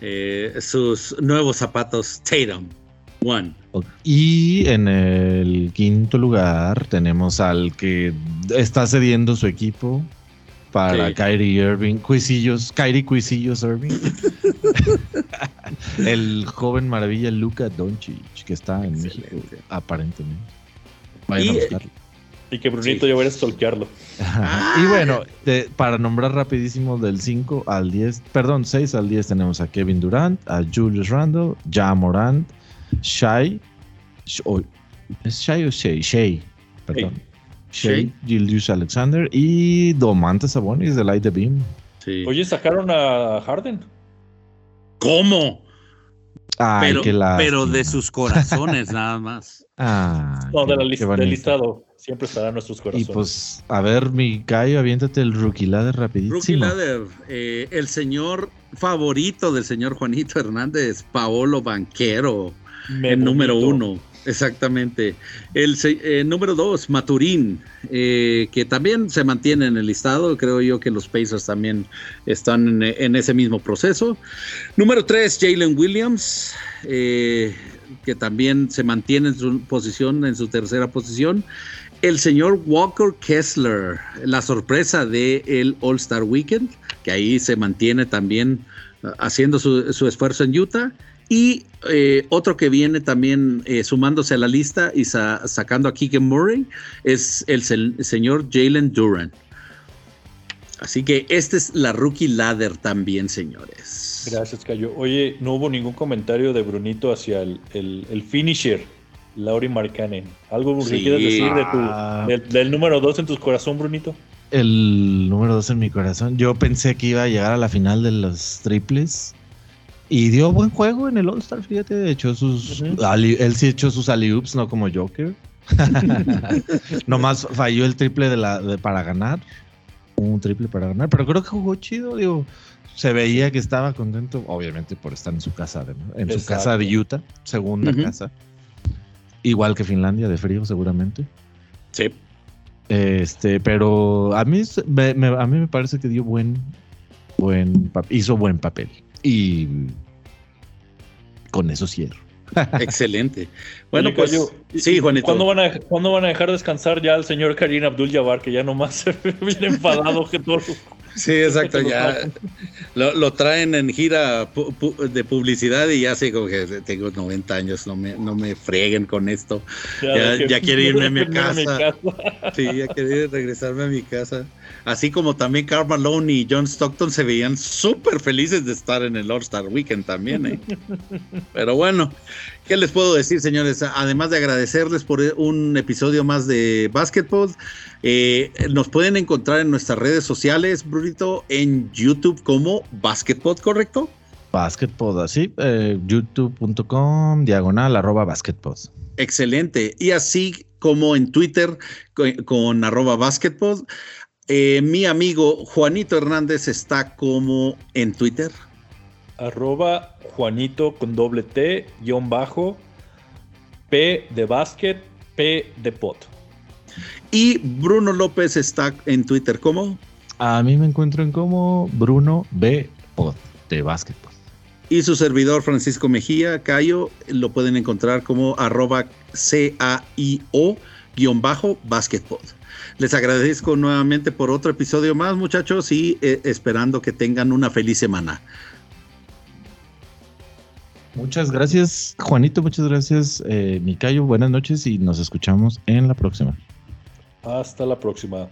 eh, sus nuevos zapatos Tatum. One. Y en el quinto lugar tenemos al que está cediendo su equipo, para Kyrie Irving, Cuisillos, Kyrie Cuisillos Irving. el joven maravilla Luca Doncic, que está en México, aparentemente. Vayan y, a buscarlo. Y que Brunito yo voy a stalkearlo. Y bueno, para nombrar rapidísimo del 5 al 10, perdón, 6 al 10 tenemos a Kevin Durant, a Julius Randle, Ja Morant, Shai, ¿es Shai o Shea? Shea, perdón. Shea, Julius Alexander y Domantas Sabonis de Light the Beam. Oye, sacaron a Harden. ¿Cómo? pero, pero de sus corazones nada más. Ah, no, de la lista, del listado. Siempre estará en nuestros corazones. Y pues, a ver, mi Cayo, aviéntate el Rookie Ladder rapidísimo. Rookie Ladder, eh, el señor favorito del señor Juanito Hernández, Paolo Banquero, el número uno. Exactamente. El eh, número dos, Maturín, eh, que también se mantiene en el listado. Creo yo que los Pacers también están en, ese mismo proceso. Número tres, Jalen Williams, eh, que también se mantiene en su posición, en su tercera posición. El señor Walker Kessler, la sorpresa del el All-Star Weekend, que ahí se mantiene también haciendo su, su esfuerzo en Utah. Y eh, otro que viene también eh, sumándose a la lista y sacando a Keegan Murray es el, señor Jalen Duran. Así que esta es la rookie ladder también, señores. Gracias, Cayo. Oye, no hubo ningún comentario de Brunito hacia el, finisher, Lauri Markkanen. ¿Algo que quieras decir ah. del, número 2 en tu corazón, Brunito? El número 2 en mi corazón. Yo pensé que iba a llegar a la final de los triples y dio buen juego en el All-Star, fíjate. De hecho, sus, él sí echó sus alley no como Joker. Nomás falló el triple de la, para ganar. Un triple para ganar. Pero creo que jugó chido, digo. Se veía que estaba contento, obviamente por estar en su casa, en su casa de Utah, segunda casa. Igual que Finlandia, de frío, seguramente. Sí. Este, pero a mí, a mí me parece que dio buen, buen, hizo buen papel. Y con eso cierro. Excelente. Bueno, pues sí, Juanito. ¿cuándo van, a, ¿Cuándo van a dejar descansar ya al señor Karim Abdul Jabbar, que ya nomás se viene enfadado que todo Sí, exacto, ya lo, traen en gira de publicidad y ya sé como que tengo 90 años, no me, no me freguen con esto. Ya, ya, quiero irme a mi casa. Sí, ya quiero regresarme a mi casa. Así como también Carl Malone y John Stockton se veían súper felices de estar en el All-Star Weekend también. ¿eh? Pero bueno, ¿qué les puedo decir, señores? Además de agradecerles por un episodio más de Basketball. Eh, nos pueden encontrar en nuestras redes sociales, Brunito, en YouTube como Basketball, ¿correcto? Basketpod, así, eh, youtube.com, diagonal, arroba basketpod. Excelente. Y así como en Twitter con, arroba basketpod, eh, mi amigo Juanito Hernández está como en Twitter. Arroba Juanito con doble T, guion bajo, P de basket, P de pot. Y Bruno López está en Twitter como. A mí me encuentran como Bruno B. Pod de básquetbol. Y su servidor Francisco Mejía, Cayo, lo pueden encontrar como arroba C-A-I-O guion bajo básquetbol. Les agradezco nuevamente por otro episodio más, muchachos, y eh, esperando que tengan una feliz semana. Muchas gracias, Juanito. Muchas gracias, eh. Buenas noches y nos escuchamos en la próxima. Hasta la próxima.